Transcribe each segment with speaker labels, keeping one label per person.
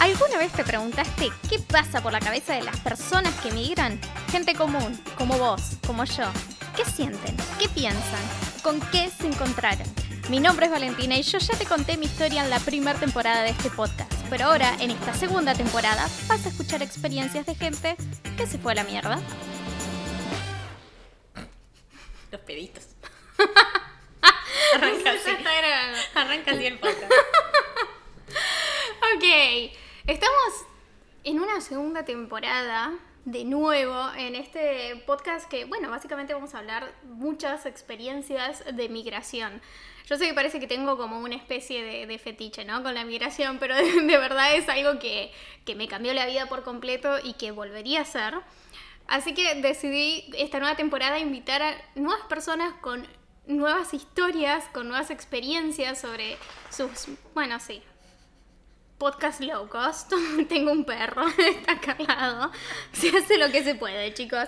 Speaker 1: ¿Alguna vez te preguntaste qué pasa por la cabeza de las personas que migran? Gente común, como vos, como yo. ¿Qué sienten? ¿Qué piensan? ¿Con qué se encontraron? Mi nombre es Valentina y yo ya te conté mi historia en la primera temporada de este podcast. Pero ahora, en esta segunda temporada, vas a escuchar experiencias de gente que se fue a la mierda.
Speaker 2: Los peditos.
Speaker 1: Arranca
Speaker 2: así. Arranca así el podcast.
Speaker 1: Ok, estamos en una segunda temporada de nuevo en este podcast que, bueno, básicamente vamos a hablar muchas experiencias de migración. Yo sé que parece que tengo como una especie de, fetiche, ¿no? Con la migración, pero de, de verdad es algo que, que me cambió la vida por completo y que volvería a hacer. Así que decidí esta nueva temporada invitar a nuevas personas con nuevas historias, con nuevas experiencias sobre sus, bueno, sí, podcast low cost. Tengo un perro, está lado. Se hace lo que se puede, chicos.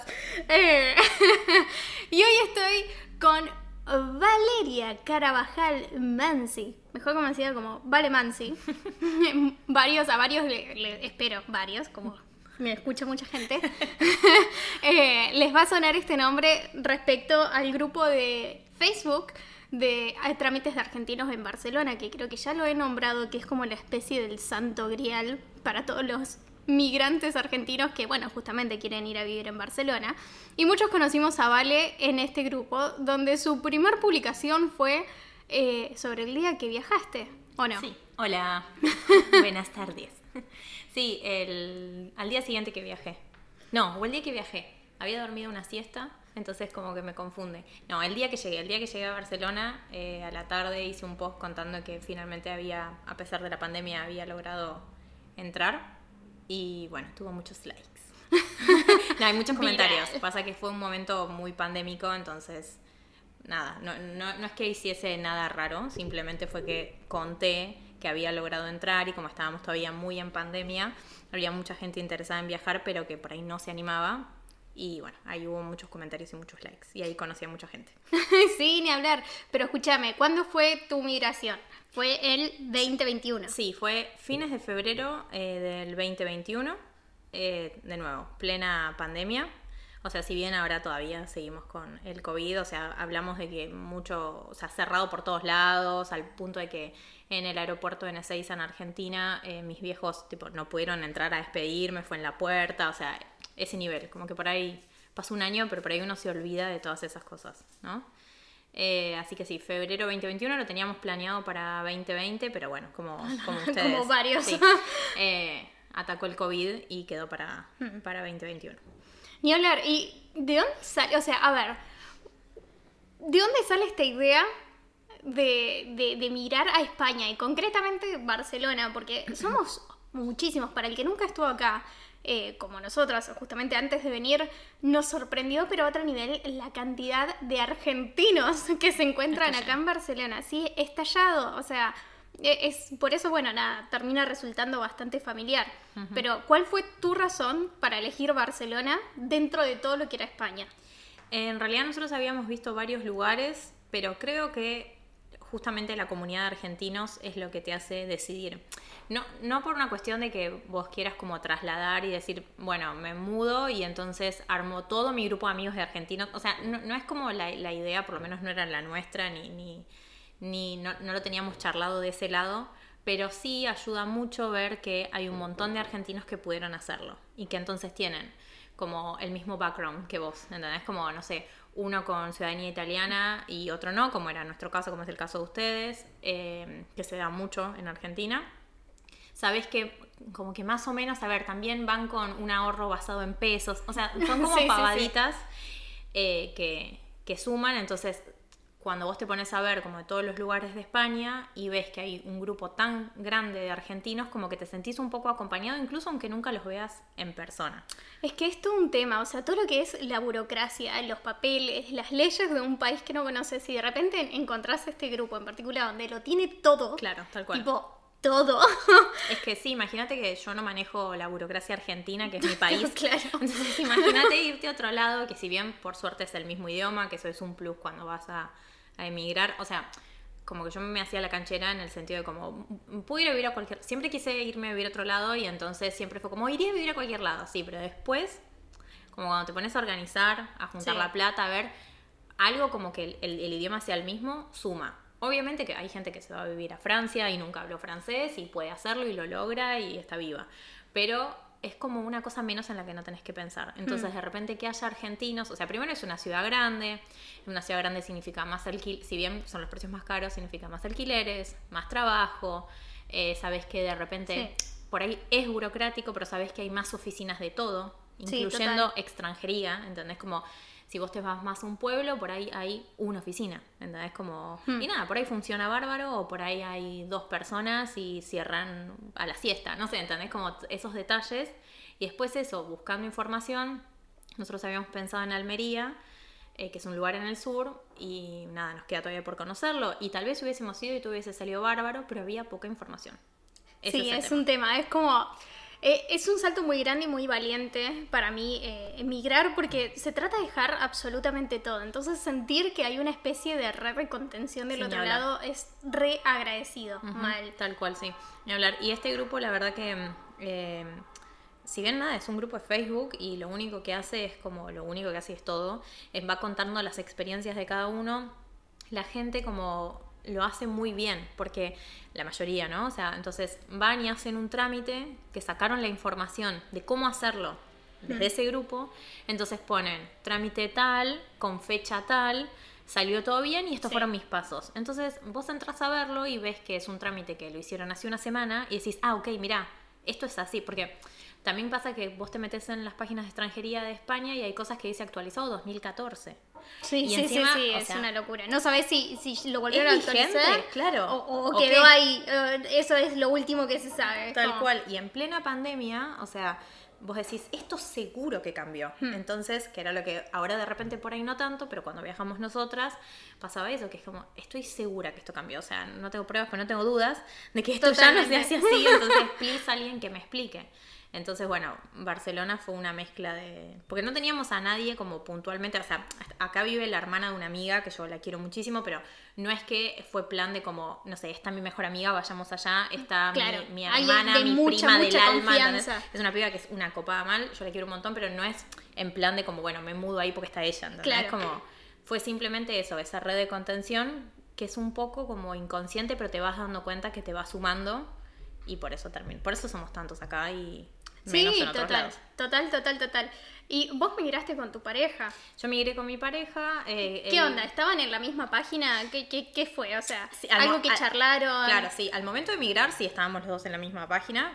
Speaker 1: Eh, y hoy estoy con Valeria Carabajal Mansi. Mejor conocida como Vale Mansi. varios, a varios, le, le- espero, varios, como me escucha mucha gente. Eh, les va a sonar este nombre respecto al grupo de Facebook de trámites de argentinos en Barcelona, que creo que ya lo he nombrado, que es como la especie del santo grial para todos los migrantes argentinos que, bueno, justamente quieren ir a vivir en Barcelona. Y muchos conocimos a Vale en este grupo, donde su primer publicación fue eh, sobre el día que viajaste, ¿o no?
Speaker 2: Sí. Hola. Buenas tardes. Sí, el, al día siguiente que viajé. No, o el día que viajé. Había dormido una siesta, entonces como que me confunde. No, el día que llegué, el día que llegué a Barcelona, eh, a la tarde hice un post contando que finalmente había, a pesar de la pandemia, había logrado entrar. Y bueno, tuvo muchos likes. no, hay muchos comentarios.
Speaker 1: Viral.
Speaker 2: Pasa que fue un momento muy pandémico, entonces nada, no, no, no es que hiciese nada raro, simplemente fue que conté que había logrado entrar y como estábamos todavía muy en pandemia, había mucha gente interesada en viajar, pero que por ahí no se animaba. Y bueno, ahí hubo muchos comentarios y muchos likes. Y ahí conocí a mucha gente.
Speaker 1: sí, ni hablar. Pero escúchame, ¿cuándo fue tu migración? Fue el 2021.
Speaker 2: Sí, fue fines de febrero eh, del 2021, eh, de nuevo, plena pandemia. O sea, si bien ahora todavía seguimos con el COVID, o sea, hablamos de que mucho, o sea, cerrado por todos lados, al punto de que en el aeropuerto de Ezeiza en Argentina, eh, mis viejos, tipo, no pudieron entrar a despedirme, fue en la puerta, o sea, ese nivel, como que por ahí pasó un año, pero por ahí uno se olvida de todas esas cosas, ¿no? Eh, así que sí, febrero 2021 lo teníamos planeado para 2020, pero bueno, como, como ustedes.
Speaker 1: Como varios.
Speaker 2: sí, eh, atacó el COVID y quedó para, para 2021.
Speaker 1: Ni hablar. ¿Y de dónde sale? O sea, a ver. ¿De dónde sale esta idea de, de, de mirar a España y concretamente Barcelona? Porque somos muchísimos. Para el que nunca estuvo acá, eh, como nosotras, justamente antes de venir, nos sorprendió, pero a otro nivel, la cantidad de argentinos que se encuentran acá en Barcelona. Sí, estallado. O sea, eh, es por eso, bueno, nada, termina resultando bastante familiar. Pero, ¿cuál fue tu razón para elegir Barcelona dentro de todo lo que era España?
Speaker 2: En realidad nosotros habíamos visto varios lugares, pero creo que justamente la comunidad de argentinos es lo que te hace decidir. No, no por una cuestión de que vos quieras como trasladar y decir, bueno, me mudo y entonces armo todo mi grupo de amigos de argentinos. O sea, no, no es como la, idea, por lo menos no era la nuestra, ni, ni, ni no, no lo teníamos charlado de ese lado, pero sí ayuda mucho ver que hay un montón de argentinos que pudieron hacerlo y que entonces tienen como el mismo background que vos, ¿entendés? Como, no sé, uno con ciudadanía italiana y otro no, como era nuestro caso, como es el caso de ustedes, eh, que se da mucho en Argentina. Sabés que como que más o menos, a ver, también van con un ahorro basado en pesos, o sea, son como
Speaker 1: Sí, sí, sí.
Speaker 2: pavaditas eh, que, que suman, entonces cuando vos te pones a ver como de todos los lugares de España y ves que hay un grupo tan grande de argentinos, como que te sentís un poco acompañado, incluso aunque nunca los veas en persona.
Speaker 1: Es que es todo un tema, o sea, todo lo que es la burocracia, los papeles, las leyes de un país que no conoces y de repente encontrás este grupo en particular donde lo tiene todo.
Speaker 2: Claro, tal cual.
Speaker 1: Tipo, todo.
Speaker 2: Es que sí, imagínate que yo no manejo la burocracia argentina, que es mi país.
Speaker 1: Claro.
Speaker 2: Entonces, imagínate irte a otro lado, que si bien por suerte es el mismo idioma, que eso es un plus cuando vas a, a emigrar. O sea, como que yo me hacía la canchera en el sentido de como, puedo ir a vivir a cualquier, siempre quise irme a vivir a otro lado y entonces siempre fue como, iría a vivir a cualquier lado, sí, pero después, como cuando te pones a organizar, a juntar
Speaker 1: Sí.
Speaker 2: la plata, a ver, algo como que el, el- el idioma sea el mismo, suma. Obviamente que hay gente que se va a vivir a Francia y nunca habló francés y puede hacerlo y lo logra y está viva. Pero es como una cosa menos en la que no tenés que pensar. Entonces, de repente que haya argentinos, o sea, primero es una ciudad grande, una ciudad grande significa más alquiler, si bien son los precios más caros, significa más alquileres, más trabajo, eh, sabes que de repente por ahí es burocrático, pero sabes que hay más oficinas de todo, incluyendo extranjería, ¿entendés? Como si vos te vas más a un pueblo, por ahí hay una oficina, ¿entendés? Como,
Speaker 1: Hmm.
Speaker 2: y nada, por ahí funciona bárbaro, o por ahí hay dos personas y cierran a la siesta, no sé, ¿entendés? Como esos detalles. Y después eso, buscando información, nosotros habíamos pensado en Almería, eh, que es un lugar en el sur, y nada, nos queda todavía por conocerlo. Y tal vez hubiésemos ido y todo hubiese salido bárbaro, pero había poca información. Ese
Speaker 1: sí, es
Speaker 2: tema.
Speaker 1: un tema, es como... eh, es un salto muy grande y muy valiente para mí eh, emigrar porque se trata de dejar absolutamente todo. Entonces sentir que hay una especie de red de contención del otro lado es re agradecido, mal.
Speaker 2: Tal cual, sí. Ni hablar. Y este grupo, la verdad que, eh, si bien nada, es un grupo de Facebook y lo único que hace es como, lo único que hace es todo, va contando las experiencias de cada uno. La gente como lo hace muy bien, porque la mayoría, ¿no? O sea, entonces van y hacen un trámite que sacaron la información de cómo hacerlo desde ese grupo, entonces ponen trámite tal, con fecha tal, salió todo bien y estos
Speaker 1: Sí.
Speaker 2: fueron mis pasos. Entonces vos entras a verlo y ves que es un trámite que lo hicieron hace una semana y decís, ah, ok, mira, esto es así, porque también pasa que vos te metes en las páginas de extranjería de España y hay cosas que dice actualizado 2014.
Speaker 1: Sí,
Speaker 2: Y
Speaker 1: sí,
Speaker 2: encima,
Speaker 1: sí, sí, es
Speaker 2: sea,
Speaker 1: una locura. No sabes si, si lo volvieron a actualizar
Speaker 2: Claro.
Speaker 1: o, o
Speaker 2: ¿O
Speaker 1: quedó ahí. eh, eso es lo último que se sabe.
Speaker 2: Tal cual. Y en plena pandemia, o sea, vos decís, esto seguro que cambió.
Speaker 1: Hmm.
Speaker 2: Entonces, que era lo que ahora de repente por ahí no tanto, pero cuando viajamos nosotras pasaba eso, que es como, estoy segura que esto cambió. O sea, no tengo pruebas, pero no tengo dudas de que esto ya no se hace así. Entonces, please, alguien que me explique. Entonces, bueno, Barcelona fue una mezcla de... Porque no teníamos a nadie como puntualmente, o sea, acá vive la hermana de una amiga que yo la quiero muchísimo, pero no es que fue plan de como, no sé, está mi mejor amiga, vayamos allá, está mi-
Speaker 1: Claro,
Speaker 2: mi,
Speaker 1: alguien
Speaker 2: hermana, mi
Speaker 1: mucha,
Speaker 2: prima del
Speaker 1: mucha
Speaker 2: alma,
Speaker 1: confianza.
Speaker 2: Es una piba que es una copada mal, yo la quiero un montón, pero no es en plan de como, bueno, me mudo ahí porque está ella, ¿entendés?
Speaker 1: Claro.
Speaker 2: Es como, fue simplemente eso, esa red de contención que es un poco como inconsciente, pero te vas dando cuenta que te va sumando y por eso termina. Por eso somos tantos acá y menos
Speaker 1: Sí,
Speaker 2: en otros
Speaker 1: total,
Speaker 2: lados.
Speaker 1: total, total, total. ¿Y vos migraste con tu pareja?
Speaker 2: Yo migré con mi pareja. eh,
Speaker 1: ¿Qué onda? ¿Estaban en la misma página? ¿Qué, qué, qué fue? O sea,
Speaker 2: Sí,
Speaker 1: algo que
Speaker 2: al-
Speaker 1: charlaron.
Speaker 2: Claro, sí. Al momento de migrar, sí estábamos los dos en la misma página.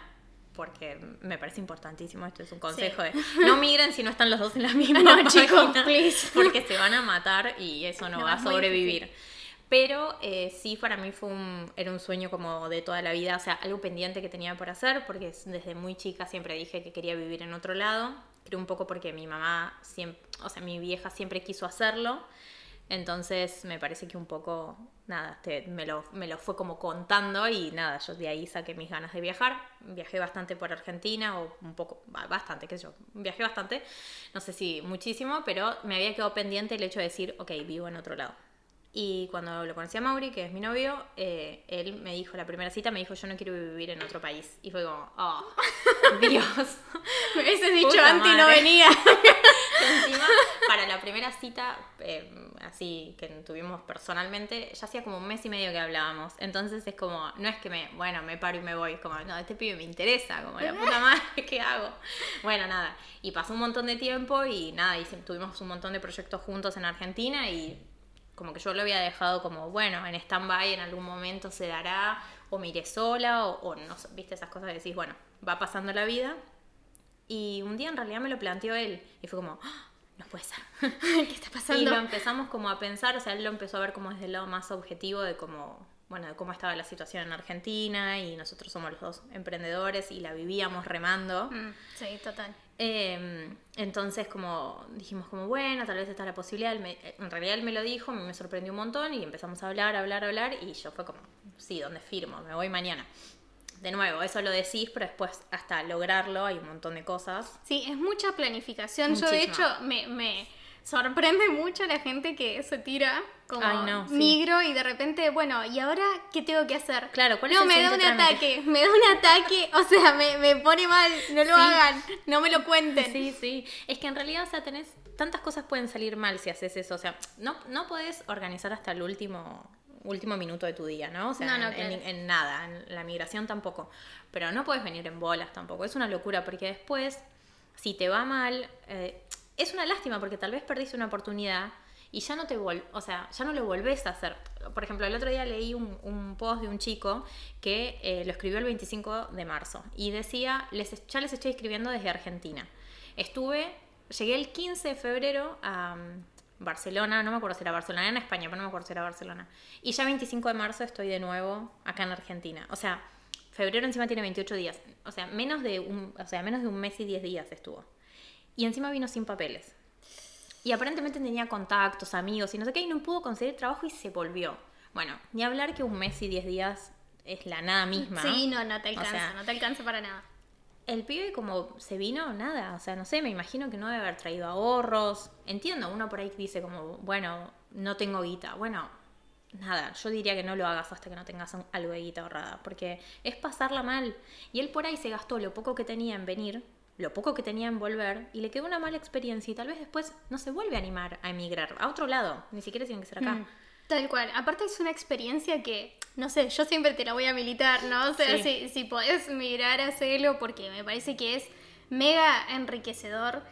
Speaker 2: Porque me parece importantísimo, esto es un consejo de no migren si no están los dos en la misma
Speaker 1: No,
Speaker 2: página,
Speaker 1: chicos, please.
Speaker 2: porque se van a matar y eso no,
Speaker 1: No,
Speaker 2: va a sobrevivir. Pero eh, sí, para mí fue un, era un sueño como de toda la vida, o sea, algo pendiente que tenía por hacer, porque desde muy chica siempre dije que quería vivir en otro lado. Creo un poco porque mi mamá, siempre, o sea, mi vieja siempre quiso hacerlo. Entonces me parece que un poco, nada, me, lo, me lo fue como contando y nada, yo de ahí saqué mis ganas de viajar. Viajé bastante por Argentina o un poco, ba- bastante, qué sé yo, viajé bastante, no sé si muchísimo, pero me había quedado pendiente el hecho de decir, ok, vivo en otro lado. Y cuando lo conocí a Mauri, que es mi novio, eh, él me dijo, la primera cita me dijo, yo no quiero vivir en otro país. Y fue como, oh, Dios.
Speaker 1: Me hubieses dicho antes y no venía.
Speaker 2: Encima, para la primera cita, eh, así que tuvimos personalmente, ya hacía como un mes y medio que hablábamos. Entonces es como, no es que me, bueno, me paro y me voy, es como, no, este pibe me interesa, como la puta madre, ¿qué hago? Bueno, nada. Y pasó un montón de tiempo y nada, y tuvimos un montón de proyectos juntos en Argentina y como que yo lo había dejado como, bueno, en stand-by en algún momento se dará, o me iré sola, o, o no viste esas cosas que decís, bueno, va pasando la vida. Y un día en realidad me lo planteó él y fue como, "Ah, no puede ser.
Speaker 1: ¿Qué está
Speaker 2: y
Speaker 1: pasando?
Speaker 2: lo empezamos como a pensar, o sea, él lo empezó a ver como desde el lado más objetivo de cómo, bueno, de cómo estaba la situación en Argentina y nosotros somos los dos emprendedores y la vivíamos remando.
Speaker 1: Mm, sí, total.
Speaker 2: Eh, entonces como dijimos como bueno, tal vez está la posibilidad, Él me- en realidad él me lo dijo, me sorprendió un montón y empezamos a hablar, hablar, hablar y yo fue como, sí, ¿dónde firmo? Me voy mañana. De nuevo, eso lo decís, pero después hasta lograrlo hay un montón de cosas.
Speaker 1: Sí, es mucha planificación. Yo de hecho me, me sorprende mucho a la gente que se tira como
Speaker 2: Ay, no, sí.
Speaker 1: migro y de repente, bueno, ¿y ahora qué tengo que hacer?
Speaker 2: Claro, ¿cuál es
Speaker 1: no,
Speaker 2: el
Speaker 1: me da un
Speaker 2: trámite?
Speaker 1: ataque, me da un ataque, o sea, me, me pone mal, no lo
Speaker 2: Sí.
Speaker 1: hagan, no me lo cuenten.
Speaker 2: Sí, sí. Es que en realidad, o sea, tenés. Tantas cosas pueden salir mal si haces eso. O sea, no, no podés organizar hasta el último último minuto de tu día, ¿no? O sea,
Speaker 1: No, no,
Speaker 2: en,
Speaker 1: claro.
Speaker 2: en- en nada, en la migración tampoco. Pero no puedes venir en bolas tampoco. Es una locura porque después, si te va mal, eh, es una lástima porque tal vez perdiste una oportunidad y ya no te vol o sea, ya no lo volvés a hacer. Por ejemplo, el otro día leí un, un post de un chico que eh, lo escribió el 25 de marzo y decía, les, ya les estoy escribiendo desde Argentina. Estuve, llegué el 15 de febrero a mm, Barcelona, no me acuerdo si era Barcelona, era en España, pero no me acuerdo si era Barcelona. Y ya 25 de marzo estoy de nuevo acá en Argentina. O sea, febrero encima tiene 28 días. O sea, menos de un, o sea, menos de un mes y 10 días estuvo. Y encima vino sin papeles. Y aparentemente tenía contactos, amigos y no sé qué, y no pudo conseguir trabajo y se volvió. Bueno, ni hablar que un mes y 10 días es la nada misma.
Speaker 1: Sí, no, no te
Speaker 2: O
Speaker 1: alcanza,
Speaker 2: sea,
Speaker 1: no te alcanza para nada.
Speaker 2: el pibe como se vino, nada, o sea, no sé, me imagino que no debe haber traído ahorros. Entiendo, uno por ahí dice como, bueno, no tengo guita. Bueno, nada, yo diría que no lo hagas hasta que no tengas algo de guita ahorrada, porque es pasarla mal. Y él por ahí se gastó lo poco que tenía en venir, lo poco que tenía en volver, y le quedó una mala experiencia y tal vez después no se vuelve a animar a emigrar a otro lado, ni siquiera tiene que ser acá.
Speaker 1: Mm, Tal cual. Aparte es una experiencia que, no sé, yo siempre te la voy a militar, ¿no? O sea,
Speaker 2: Sí.
Speaker 1: si, si podés migrar, hacelo porque me parece que es mega enriquecedor.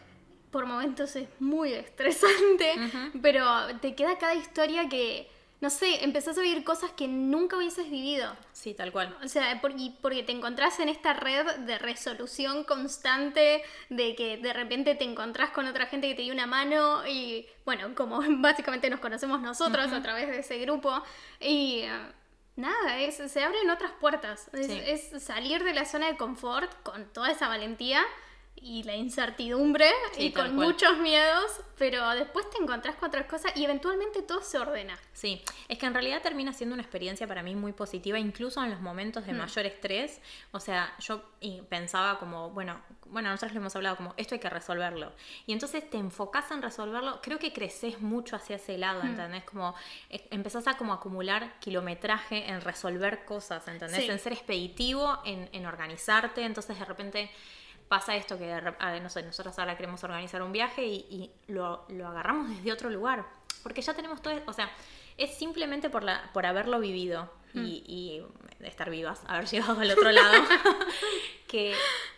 Speaker 1: Por momentos es muy estresante, pero te queda cada historia que, no sé, empezás a vivir cosas que nunca hubieses vivido.
Speaker 2: Sí, tal cual.
Speaker 1: O sea, por- y porque te encontrás en esta red de resolución constante, de que de repente te encontrás con otra gente que te dio una mano y, bueno, como básicamente nos conocemos nosotros a través de ese grupo, y eh, nada, es, se abren otras puertas. Es,
Speaker 2: Sí.
Speaker 1: es salir de la zona de confort con toda esa valentía y la incertidumbre
Speaker 2: Sí,
Speaker 1: y con
Speaker 2: cual.
Speaker 1: muchos miedos, pero después te encontrás con otras cosas y eventualmente todo se ordena.
Speaker 2: Sí, es que en realidad termina siendo una experiencia para mí muy positiva, incluso en los momentos de
Speaker 1: Mm.
Speaker 2: mayor estrés. O sea, yo pensaba como, bueno, bueno, nosotros lo hemos hablado como, esto hay que resolverlo. Y entonces te enfocás en resolverlo, creo que creces mucho hacia ese lado,
Speaker 1: Mm.
Speaker 2: ¿entendés? Como eh, empezás a como acumular kilometraje en resolver cosas, ¿entendés?
Speaker 1: Sí.
Speaker 2: En ser expeditivo, en, en organizarte, entonces de repente pasa esto que, ah, no sé, nosotros ahora queremos organizar un viaje y, y lo, lo agarramos desde otro lugar, porque ya tenemos todo, o sea, es simplemente por, la, por haberlo vivido y, y estar vivas, haber llegado al otro lado, que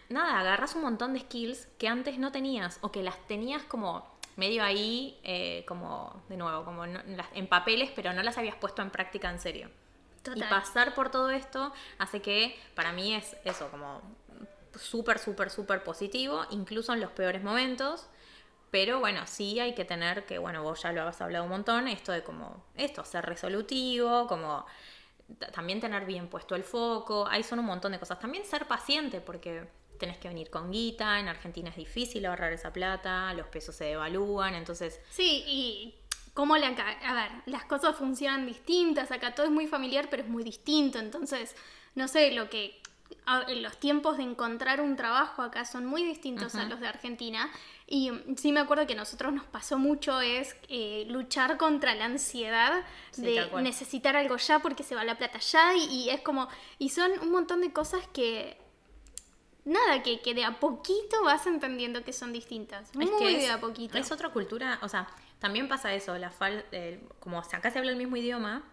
Speaker 2: nada, agarras un montón de skills que antes no tenías o que las tenías como medio ahí, eh, como, de nuevo, como no- en papeles, pero no las habías puesto en práctica en serio.
Speaker 1: Total.
Speaker 2: Y pasar por todo esto hace que para mí es eso, como súper, súper, súper positivo, incluso en los peores momentos. Pero bueno, sí hay que tener que, bueno, vos ya lo has hablado un montón, esto de como, esto, ser resolutivo, como también tener bien puesto el foco, ahí son un montón de cosas. También ser paciente, porque tenés que venir con guita, en Argentina es difícil ahorrar esa plata, los pesos se devalúan, entonces
Speaker 1: Sí, y cómo la... A ver, las cosas funcionan distintas, acá todo es muy familiar, pero es muy distinto, entonces, no sé, lo que... Los tiempos de encontrar un trabajo acá son muy distintos a los de Argentina. Y mm, sí me acuerdo que a nosotros nos pasó mucho es eh, luchar contra la ansiedad
Speaker 2: Sí,
Speaker 1: de necesitar algo ya porque se va la plata ya y, y es como y son un montón de cosas que nada que, que de a poquito vas entendiendo que son distintas. Muy
Speaker 2: Es que es,
Speaker 1: de a poquito.
Speaker 2: Es otra cultura, o sea, también pasa eso, la fal, el- como acá se habla el mismo idioma,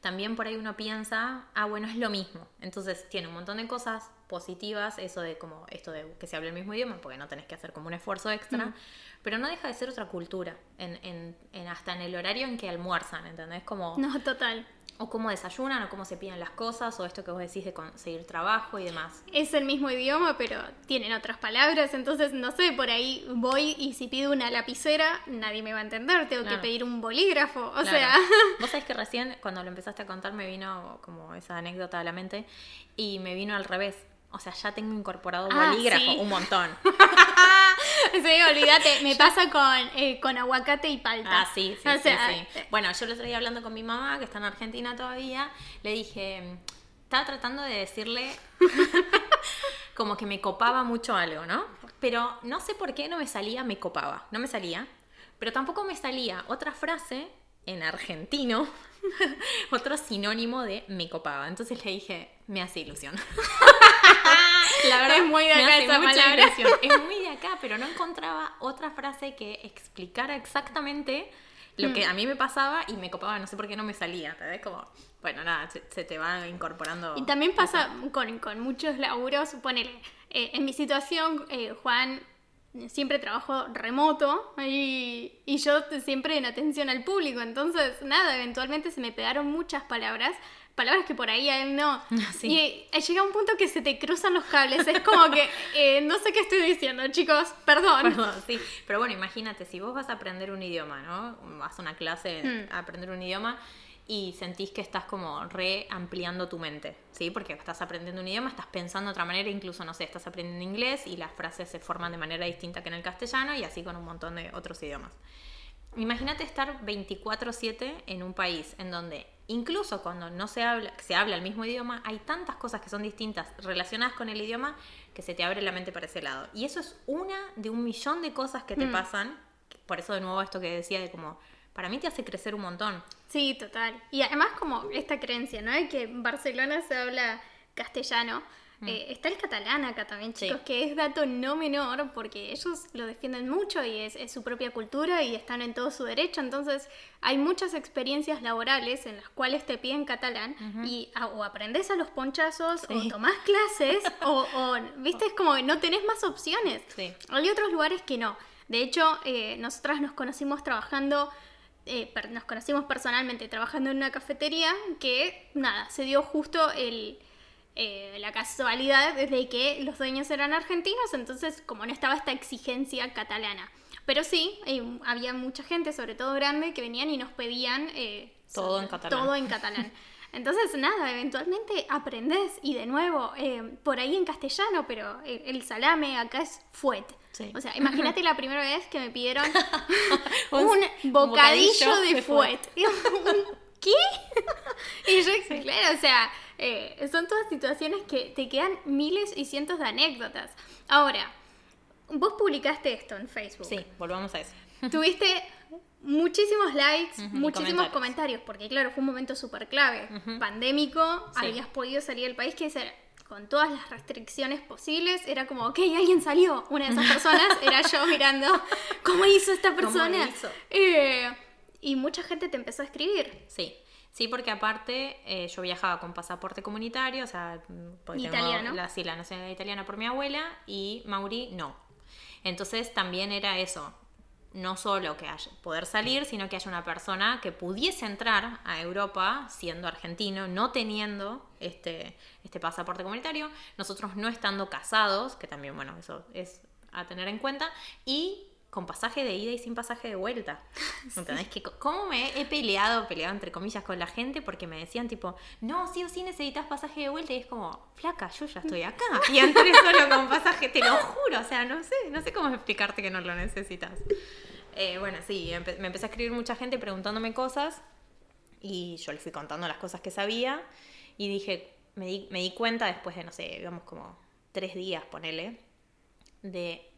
Speaker 2: también por ahí uno piensa, ah, bueno, es lo mismo. Entonces tiene un montón de cosas positivas, eso de como esto de que se hable el mismo idioma, porque no tenés que hacer como un esfuerzo extra,
Speaker 1: Mm.
Speaker 2: pero no deja de ser otra cultura, en, en, en- hasta en el horario en que almuerzan, ¿entendés? Como,
Speaker 1: no total
Speaker 2: o cómo desayunan, o cómo se piden las cosas, o esto que vos decís de conseguir trabajo y demás.
Speaker 1: es el mismo idioma, pero tienen otras palabras, entonces no sé, por ahí voy y si pido una lapicera, nadie me va a entender, tengo que pedir un bolígrafo, o
Speaker 2: Claro.
Speaker 1: sea,
Speaker 2: Vos sabés que recién, cuando lo empezaste a contar, me vino como esa anécdota a la mente y me vino al revés. O sea, ya tengo incorporado
Speaker 1: Ah,
Speaker 2: bolígrafo,
Speaker 1: sí.
Speaker 2: un montón.
Speaker 1: sí, olvídate, me pasa con, eh, con aguacate y palta.
Speaker 2: Ah, sí, sí,
Speaker 1: O
Speaker 2: sí,
Speaker 1: sea,
Speaker 2: sí. Bueno, yo otro día hablando con mi mamá, que está en Argentina todavía, le dije, estaba tratando de decirle como que me copaba mucho algo, ¿no? Pero no sé por qué no me salía, me copaba, no me salía. Pero tampoco me salía otra frase en argentino, otro sinónimo de me copaba. Entonces le dije, me hace ilusión.
Speaker 1: La verdad es muy de acá esa palabra.
Speaker 2: Ilusión. Es muy de acá, pero no encontraba otra frase que explicara exactamente lo que mm. a mí me pasaba y me copaba, no sé por qué no me salía, ¿sabes? Como, bueno, nada, se, te va incorporando.
Speaker 1: Y también pasa con, con, muchos laburos, ponele, eh, en mi situación, eh, Juan siempre trabajo remoto y, y, yo siempre en atención al público, entonces nada, eventualmente se me pegaron muchas palabras, palabras que por ahí a él no. Y eh, llega un punto que se te cruzan los cables, es como que eh, no sé qué estoy diciendo, chicos, perdón.
Speaker 2: Perdón, sí, pero bueno, imagínate, si vos vas a aprender un idioma, ¿no? Vas a una clase a aprender un idioma y sentís que estás como re ampliando tu mente, ¿sí? Porque estás aprendiendo un idioma, estás pensando de otra manera, incluso, no sé, estás aprendiendo inglés y las frases se forman de manera distinta que en el castellano y así con un montón de otros idiomas. Imagínate estar 24/7 en un país en donde incluso cuando no se habla, se habla el mismo idioma, hay tantas cosas que son distintas relacionadas con el idioma que se te abre la mente para ese lado. Y eso es una de un millón de cosas que te mm. pasan. Por eso de nuevo esto que decía de como para mí te hace crecer un montón.
Speaker 1: Sí, total. Y además como esta creencia, ¿no? De que en Barcelona se habla castellano. Mm. Eh, está el catalán acá también, chicos, que es dato no menor porque ellos lo defienden mucho y es, su propia cultura y están en todo su derecho. Entonces, hay muchas experiencias laborales en las cuales te piden catalán y o aprendes a los ponchazos o tomás clases o, viste, es como que no tenés más opciones. Hay otros lugares que no. De hecho, eh, nosotras nos conocimos trabajando eh, nos conocimos personalmente trabajando en una cafetería que, nada, se dio justo el, eh, la casualidad de que los dueños eran argentinos, entonces como no estaba esta exigencia catalana. Pero sí, eh, había mucha gente, sobre todo grande, que venían y nos pedían
Speaker 2: todo en catalán.
Speaker 1: Todo en catalán. Entonces, nada, eventualmente aprendes y de nuevo, por ahí en castellano, pero el, salame acá es fuet. O sea, imagínate la primera vez que me pidieron un bocadillo, de, fuet. ¿Qué? y yo, claro, o sea, eh, son todas situaciones que te quedan miles y cientos de anécdotas. Ahora, vos publicaste esto en Facebook.
Speaker 2: Sí, volvamos a eso.
Speaker 1: Tuviste muchísimos likes, muchísimos comentarios. porque claro, fue un momento súper clave. Pandémico, habías podido salir del país, que es con todas las restricciones posibles, era como, ok, alguien salió. Una de esas personas era yo mirando cómo hizo esta persona. Eh, y mucha gente te empezó a escribir.
Speaker 2: Sí. Sí, porque aparte eh, yo viajaba con pasaporte comunitario, o sea,
Speaker 1: italiano.
Speaker 2: la, sí, la nacionalidad italiana por mi abuela y Mauri no. Entonces también era eso, no solo que haya, poder salir, sino que haya una persona que pudiese entrar a Europa siendo argentino, no teniendo este, este pasaporte comunitario, nosotros no estando casados, que también, bueno, eso es a tener en cuenta, y con pasaje de ida y sin pasaje de vuelta. ¿Entendés? Que cómo me he peleado, peleado entre comillas con la gente porque me decían tipo, no, sí o sí necesitas pasaje de vuelta y es como, flaca, yo ya estoy acá. Y entré solo con pasaje, te lo juro, o sea, no sé, no sé cómo explicarte que no lo necesitas. Eh, bueno, sí, me empecé a escribir mucha gente preguntándome cosas y yo le fui contando las cosas que sabía y dije, me di, me di cuenta después de, no sé, digamos como tres días, ponele, de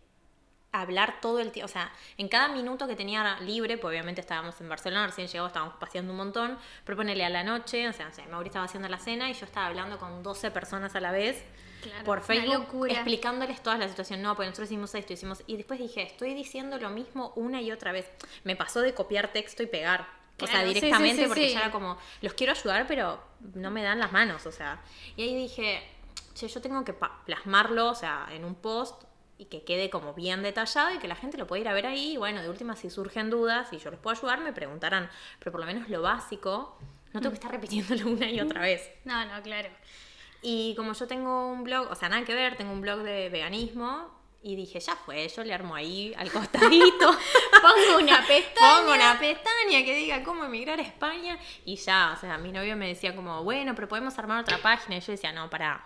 Speaker 2: hablar todo el tiempo, o sea, en cada minuto que tenía libre, pues obviamente estábamos en Barcelona, recién llegamos, estábamos paseando un montón, pero ponele a la noche, o sea, no sé, Mauri estaba haciendo la cena y yo estaba hablando con 12 personas a la vez por Facebook explicándoles toda la situación. No, pues nosotros hicimos esto, hicimos... Y después dije, estoy diciendo lo mismo una y otra vez. Me pasó de copiar texto y pegar. O sea, directamente porque ya era como, los quiero ayudar, pero no me dan las manos, o sea. Y ahí dije, che, yo tengo que plasmarlo, o sea, en un post y que quede como bien detallado y que la gente lo pueda ir a ver ahí. Y bueno, de última, si surgen dudas y yo les puedo ayudar, me preguntarán. Pero por lo menos lo básico, no tengo que estar repitiéndolo una y otra vez.
Speaker 1: No, no, claro.
Speaker 2: Y como yo tengo un blog, o sea, nada que ver, tengo un blog de veganismo, y dije, ya fue, yo le armo ahí al costadito.
Speaker 1: Pongo una pestaña.
Speaker 2: Pongo una pestaña que diga cómo emigrar a España. Y ya, o sea, mi novio me decía como, bueno, pero podemos armar otra página. Y yo decía, no, para.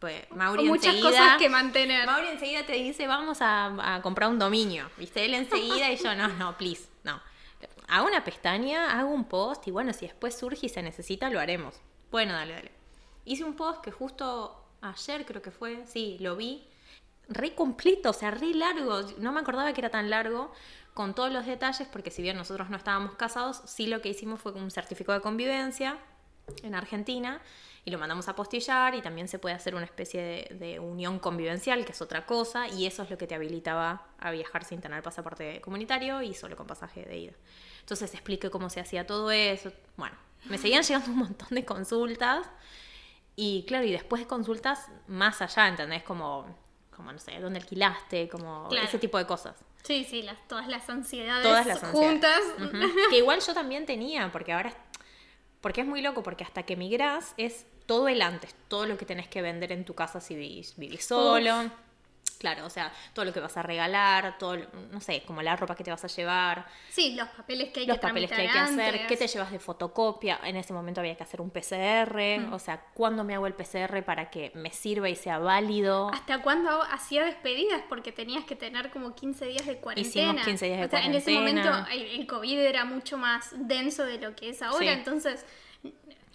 Speaker 2: Pues Mauri
Speaker 1: muchas cosas que mantener.
Speaker 2: Mauri enseguida te dice, vamos a, a comprar un dominio. ¿Viste? Él enseguida y yo, no, no, please, no. Hago una pestaña, hago un post y bueno, si después surge y se necesita, lo haremos. Bueno, dale, dale. Hice un post que justo ayer creo que fue, sí, lo vi, re completo, o sea, re largo. No me acordaba que era tan largo con todos los detalles, porque si bien nosotros no estábamos casados, sí lo que hicimos fue un certificado de convivencia en Argentina y lo mandamos a postillar y también se puede hacer una especie de, unión convivencial, que es otra cosa, y eso es lo que te habilitaba a viajar sin tener pasaporte comunitario y solo con pasaje de ida. Entonces expliqué cómo se hacía todo eso. Bueno, me seguían llegando un montón de consultas y claro, y después de consultas más allá, ¿entendés? Como, como no sé, dónde alquilaste, como
Speaker 1: Claro.
Speaker 2: ese tipo de cosas.
Speaker 1: Sí, sí, las, todas las ansiedades
Speaker 2: Todas las
Speaker 1: juntas.
Speaker 2: ansiedades. Ujú. Que igual yo también tenía, porque ahora. Porque es muy loco, porque hasta que migrás es todo el antes, todo lo que tenés que vender en tu casa si vivís, vivís solo. Claro, o sea, todo lo que vas a regalar, todo, no sé, como la ropa que te vas a llevar,
Speaker 1: Sí, los papeles que hay
Speaker 2: los
Speaker 1: que
Speaker 2: papeles que hay que hacer,
Speaker 1: antes.
Speaker 2: qué te llevas de fotocopia. En ese momento había que hacer un PCR,
Speaker 1: Mm.
Speaker 2: o sea, cuándo me hago el PCR para que me sirva y sea válido.
Speaker 1: ¿Hasta cuándo hacía despedidas? Porque tenías que tener como 15 días de cuarentena.
Speaker 2: Hicimos 15 días de
Speaker 1: O sea, En ese
Speaker 2: cuarentena.
Speaker 1: momento el, el COVID era mucho más denso de lo que es ahora,
Speaker 2: Sí.
Speaker 1: entonces...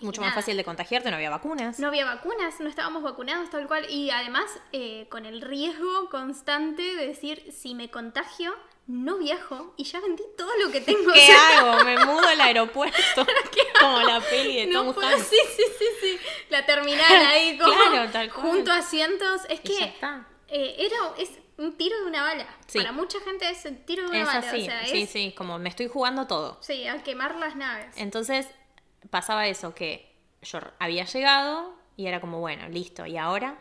Speaker 2: Mucho
Speaker 1: nada.
Speaker 2: más fácil de contagiarte, no había vacunas.
Speaker 1: No había vacunas, no estábamos vacunados tal cual. Y además, eh, con el riesgo constante de decir, si me contagio, no viajo y ya vendí todo lo que tengo.
Speaker 2: ¿Qué
Speaker 1: O sea,
Speaker 2: hago? Me mudo al aeropuerto. Como la peli de
Speaker 1: No
Speaker 2: Tom
Speaker 1: puedo,
Speaker 2: Hanks.
Speaker 1: sí, sí, sí, sí. La terminal ahí como
Speaker 2: Claro, tal cual.
Speaker 1: junto a asientos. Es
Speaker 2: Y
Speaker 1: que
Speaker 2: está.
Speaker 1: eh, era, es un tiro de una bala.
Speaker 2: Sí.
Speaker 1: Para mucha gente es el tiro de una
Speaker 2: Es
Speaker 1: bala.
Speaker 2: así,
Speaker 1: o sea,
Speaker 2: sí,
Speaker 1: es,
Speaker 2: sí, como me estoy jugando todo.
Speaker 1: sí, a quemar las naves.
Speaker 2: Entonces pasaba eso, que yo había llegado y era como, bueno, listo, ¿y ahora?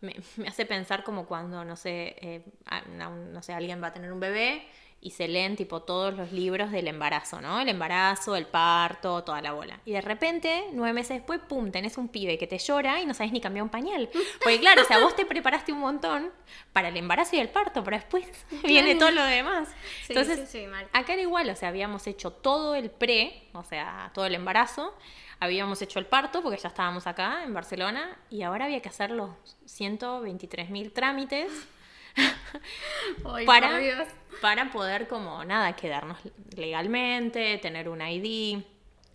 Speaker 2: Me, hace pensar como cuando, no sé, eh, no sé, alguien va a tener un bebé y se leen tipo todos los libros del embarazo, ¿no? El embarazo, el parto, toda la bola. Y de repente, nueve meses después, pum, tenés un pibe que te llora y no sabes ni cambiar un pañal. Porque claro, o sea, vos te preparaste un montón para el embarazo y el parto, pero después viene todo lo demás.
Speaker 1: Sí,
Speaker 2: Entonces,
Speaker 1: sí, sí, mal.
Speaker 2: Acá era igual, o sea, habíamos hecho todo el pre, o sea, todo el embarazo, habíamos hecho el parto porque ya estábamos acá en Barcelona y ahora había que hacer los 123 mil trámites
Speaker 1: Ay,
Speaker 2: para,
Speaker 1: Dios.
Speaker 2: para poder como nada, quedarnos legalmente, tener un ID.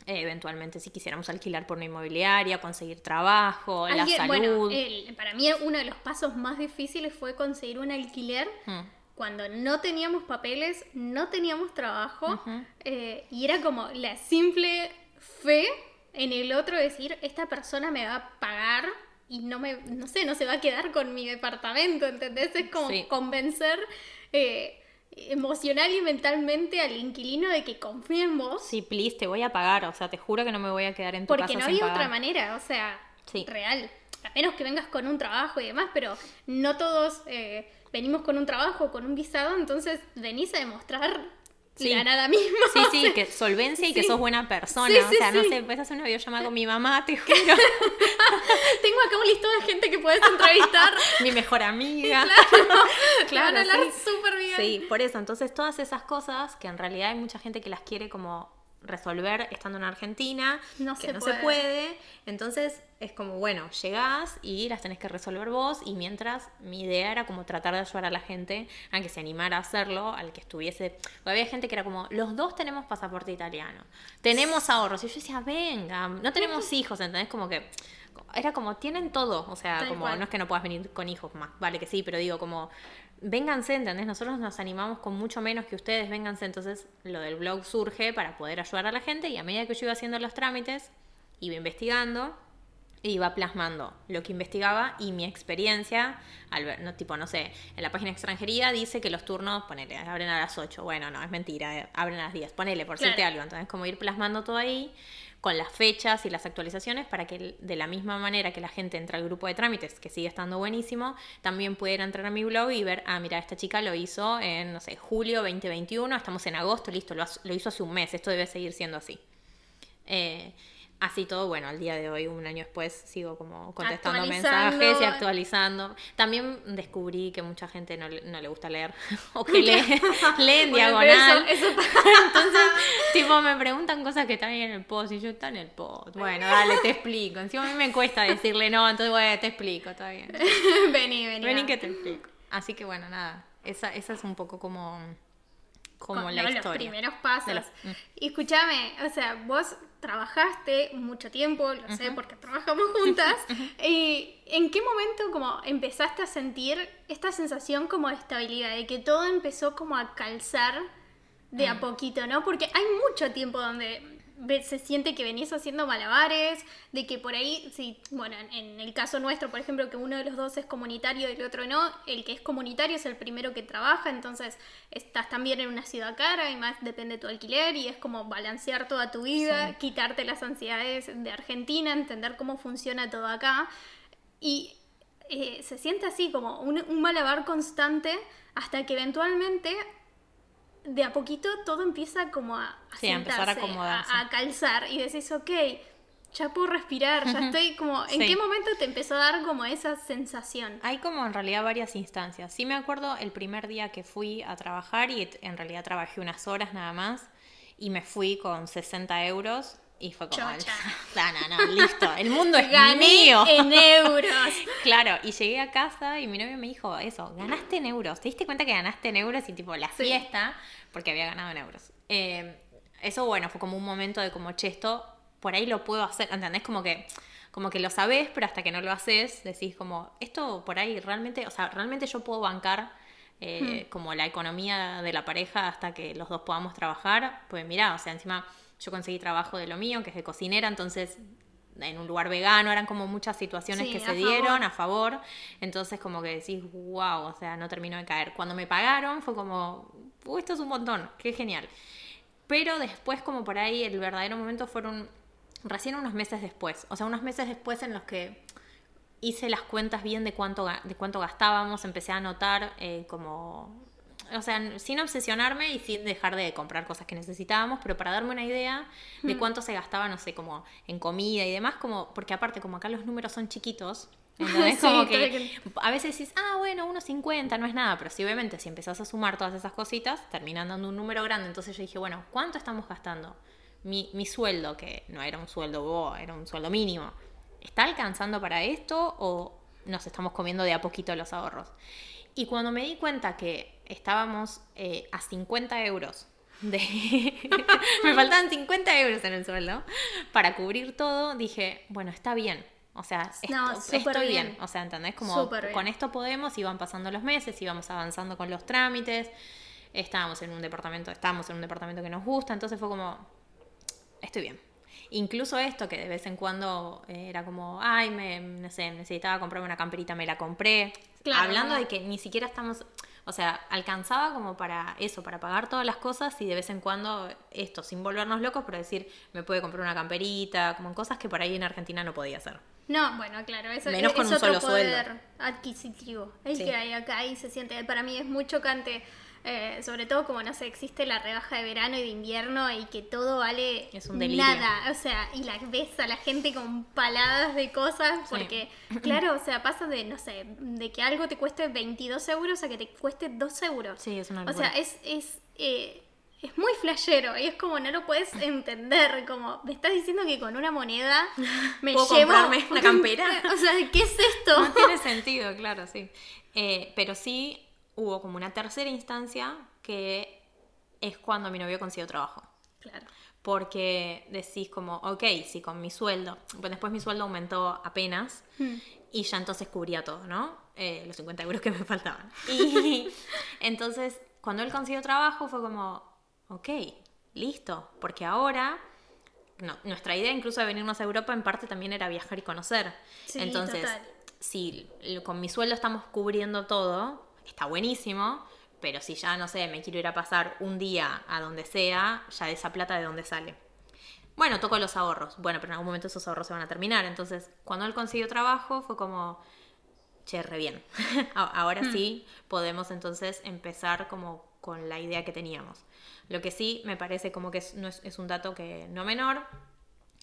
Speaker 2: eh, eventualmente si quisiéramos alquilar por una inmobiliaria, conseguir trabajo, la salud.
Speaker 1: Bueno, el- para mí uno de los pasos más difíciles fue conseguir un alquiler
Speaker 2: Mm.
Speaker 1: cuando no teníamos papeles, no teníamos trabajo eh, y era como la simple fe en el otro decir, esta persona me va a pagar y no me, no sé, no se va a quedar con mi departamento, ¿entendés? Es como
Speaker 2: Sí.
Speaker 1: convencer eh, emocional y mentalmente al inquilino de que confíe en vos.
Speaker 2: Sí, please, te voy a pagar, o sea, te juro que no me voy a quedar en tu
Speaker 1: Porque
Speaker 2: casa
Speaker 1: no
Speaker 2: sin
Speaker 1: había
Speaker 2: pagar.
Speaker 1: otra manera, o sea,
Speaker 2: Sí.
Speaker 1: real. A menos que vengas con un trabajo y demás, pero no todos eh, venimos con un trabajo, con un visado, entonces venís a demostrar
Speaker 2: Sí.
Speaker 1: la nada misma.
Speaker 2: Sí, sí, que solvencia y que sos buena persona.
Speaker 1: Sí,
Speaker 2: o sea, no sé, puedes hacer una videollamada con mi mamá, te juro.
Speaker 1: Tengo acá un listón de gente que puedes entrevistar.
Speaker 2: mi mejor amiga.
Speaker 1: Te van a hablar súper bien.
Speaker 2: Sí, por eso. Entonces, todas esas cosas que en realidad hay mucha gente que las quiere como resolver estando en Argentina,
Speaker 1: No
Speaker 2: que
Speaker 1: se
Speaker 2: no
Speaker 1: puede.
Speaker 2: se puede. Entonces, es como, bueno, llegás y las tenés que resolver vos. Y mientras, mi idea era como tratar de ayudar a la gente a que se animara a hacerlo, al que estuviese. porque había gente que era como, los dos tenemos pasaporte italiano, tenemos ahorros. Y yo decía, venga, no tenemos hijos, ¿entendés? Como que. Era como, tienen todo, o sea,
Speaker 1: Tal
Speaker 2: como
Speaker 1: cual.
Speaker 2: no es que no puedas venir con hijos más, vale que sí, pero digo, como, vénganse, ¿entendés? Nosotros nos animamos con mucho menos que ustedes, vénganse, entonces lo del blog surge para poder ayudar a la gente y a medida que yo iba haciendo los trámites, iba investigando e iba plasmando lo que investigaba y mi experiencia, al ver, no, tipo, no sé, en la página extranjería dice que los turnos, ponele, abren a las 8, bueno, no, es mentira, eh, abren a las 10, ponele, por
Speaker 1: Claro.
Speaker 2: algo, entonces como ir plasmando todo ahí con las fechas y las actualizaciones para que de la misma manera que la gente entra al grupo de trámites, que sigue estando buenísimo, también pudiera entrar a mi blog y ver, ah, mira, esta chica lo hizo en, no sé, julio 2021, estamos en agosto, listo, lo, lo hizo hace un mes, esto debe seguir siendo así. Eh, así todo, bueno, al día de hoy, un año después, sigo como contestando mensajes y actualizando. También descubrí que mucha gente no, le- no le gusta leer o que lee, lee en
Speaker 1: Bueno,
Speaker 2: diagonal.
Speaker 1: eso- eso-
Speaker 2: Entonces, tipo, me preguntan cosas que están ahí en el post y yo está en el post. Bueno, dale, te explico. Encima a mí me cuesta decirle no, entonces, bueno, te explico, está bien.
Speaker 1: vení, vení.
Speaker 2: Vení que te explico. Así que bueno, nada, esa, esa es un poco como como
Speaker 1: con-
Speaker 2: la
Speaker 1: ¿no?
Speaker 2: historia.
Speaker 1: los primeros pasos.
Speaker 2: Los- mm.
Speaker 1: Y escúchame, o sea, vos trabajaste mucho tiempo, lo sé porque trabajamos juntas. y ¿En qué momento como empezaste a sentir esta sensación como de estabilidad, de que todo empezó como a calzar de
Speaker 2: Mm.
Speaker 1: a poquito, ¿no? Porque hay mucho tiempo donde se siente que venís haciendo malabares, de que por ahí, sí, bueno, en- en el caso nuestro, por ejemplo, que uno de los dos es comunitario y el otro no, el que es comunitario es el primero que trabaja, entonces estás también en una ciudad cara y más depende tu alquiler y es como balancear toda tu vida,
Speaker 2: Sí.
Speaker 1: quitarte las ansiedades de Argentina, entender cómo funciona todo acá y eh, se siente así como un, un malabar constante hasta que eventualmente de a poquito todo empieza como a, a
Speaker 2: Sí, a empezar a
Speaker 1: sentarse,
Speaker 2: acomodarse.
Speaker 1: a, a calzar y decís, ok, ya puedo respirar, ya estoy como... ¿En
Speaker 2: Sí.
Speaker 1: qué momento te empezó a dar como esa sensación?
Speaker 2: Hay como en realidad varias instancias. Sí me acuerdo el primer día que fui a trabajar y en realidad trabajé unas horas nada más y me fui con 60 euros y fue como...
Speaker 1: Chocha.
Speaker 2: No, no, no, listo, el mundo es
Speaker 1: Gané
Speaker 2: mío.
Speaker 1: en euros.
Speaker 2: Claro, y llegué a casa y mi novio me dijo eso, ganaste en euros, ¿te diste cuenta que ganaste en euros y tipo la
Speaker 1: Sí.
Speaker 2: fiesta? Porque había ganado en euros. Eh, eso bueno, fue como un momento de como, che, esto por ahí lo puedo hacer, ¿entendés? Como que, como que lo sabés, pero hasta que no lo haces, decís como, esto por ahí realmente, o sea, realmente yo puedo bancar eh, como la economía de la pareja hasta que los dos podamos trabajar, pues mirá, o sea, encima yo conseguí trabajo de lo mío, que es de cocinera, entonces en un lugar vegano, eran como muchas situaciones
Speaker 1: Sí,
Speaker 2: que se dieron
Speaker 1: favor.
Speaker 2: a favor, entonces como que decís, wow, o sea, no terminó de caer. Cuando me pagaron fue como, uy, esto es un montón, qué genial. Pero después como por ahí el verdadero momento fueron recién unos meses después, o sea, unos meses después en los que hice las cuentas bien de cuánto, de cuánto gastábamos, empecé a anotar eh, como, o sea, sin obsesionarme y sin dejar de comprar cosas que necesitábamos, pero para darme una idea de cuánto se gastaba, no sé, como en comida y demás, como, porque aparte como acá los números son chiquitos, entonces
Speaker 1: Sí,
Speaker 2: como que a veces decís, ah, bueno, unos 50 no es nada, pero sí, obviamente, si empezás a sumar todas esas cositas, terminan dando un número grande. Entonces yo dije, bueno, ¿cuánto estamos gastando? Mi, mi sueldo, que no era un sueldo era un sueldo mínimo, ¿está alcanzando para esto o nos estamos comiendo de a poquito los ahorros? Y cuando me di cuenta que estábamos eh, a 50 euros de... me faltaban 50 euros en el sueldo para cubrir todo, dije, bueno, está bien. O sea,
Speaker 1: No,
Speaker 2: esto-
Speaker 1: súper
Speaker 2: estoy bien.
Speaker 1: bien.
Speaker 2: O sea, ¿entendés? Como con esto podemos, iban pasando los meses, íbamos avanzando con los trámites, estábamos en un departamento, estábamos en un departamento que nos gusta, entonces fue como, estoy bien. Incluso esto que de vez en cuando eh, era como, ay, me, no sé, necesitaba comprarme una camperita, me la compré.
Speaker 1: Claro,
Speaker 2: Hablando de que ni siquiera estamos, o sea, alcanzaba como para eso, para pagar todas las cosas y de vez en cuando esto, sin volvernos locos, pero decir, me puede comprar una camperita, como en cosas que por ahí en Argentina no podía hacer.
Speaker 1: No, bueno, claro, eso
Speaker 2: Menos
Speaker 1: es,
Speaker 2: con
Speaker 1: es
Speaker 2: un
Speaker 1: otro
Speaker 2: solo
Speaker 1: poder
Speaker 2: sueldo.
Speaker 1: adquisitivo. El
Speaker 2: Sí.
Speaker 1: que hay acá y se siente, para mí es muy chocante, eh, sobre todo como, no sé, existe la rebaja de verano y de invierno y que todo vale
Speaker 2: Es un
Speaker 1: nada. O sea, y la ves a la gente con paladas de cosas
Speaker 2: Sí.
Speaker 1: porque, claro, o sea, pasa de, no sé, de que algo te cueste 22 euros a que te cueste 2 euros.
Speaker 2: Sí, es una
Speaker 1: O sea, es, es, eh, es muy flashero y es como no lo puedes entender, como me estás diciendo que con una moneda me
Speaker 2: ¿Puedo
Speaker 1: llevo
Speaker 2: comprarme una campera?
Speaker 1: o sea, ¿qué es esto?
Speaker 2: No tiene sentido, claro, sí. Eh, pero sí hubo como una tercera instancia que es cuando mi novio consiguió trabajo.
Speaker 1: Claro.
Speaker 2: Porque decís como, ok, si con mi sueldo, pues después mi sueldo aumentó apenas
Speaker 1: Hmm.
Speaker 2: y ya entonces cubría todo, ¿no? Eh, los 50 euros que me faltaban. Y entonces, cuando él consiguió trabajo fue como, ok, listo, porque ahora no, nuestra idea incluso de venirnos a Europa en parte también era viajar y conocer.
Speaker 1: Sí,
Speaker 2: Entonces,
Speaker 1: total.
Speaker 2: si con mi sueldo estamos cubriendo todo, está buenísimo, pero si ya, no sé, me quiero ir a pasar un día a donde sea, ya esa plata de dónde sale. Bueno, toco los ahorros. Bueno, pero en algún momento esos ahorros se van a terminar. Entonces, cuando él consiguió trabajo, fue como, che, re bien. Ahora sí podemos entonces empezar como con la idea que teníamos. Lo que sí me parece como que es, no es, es un dato que no menor,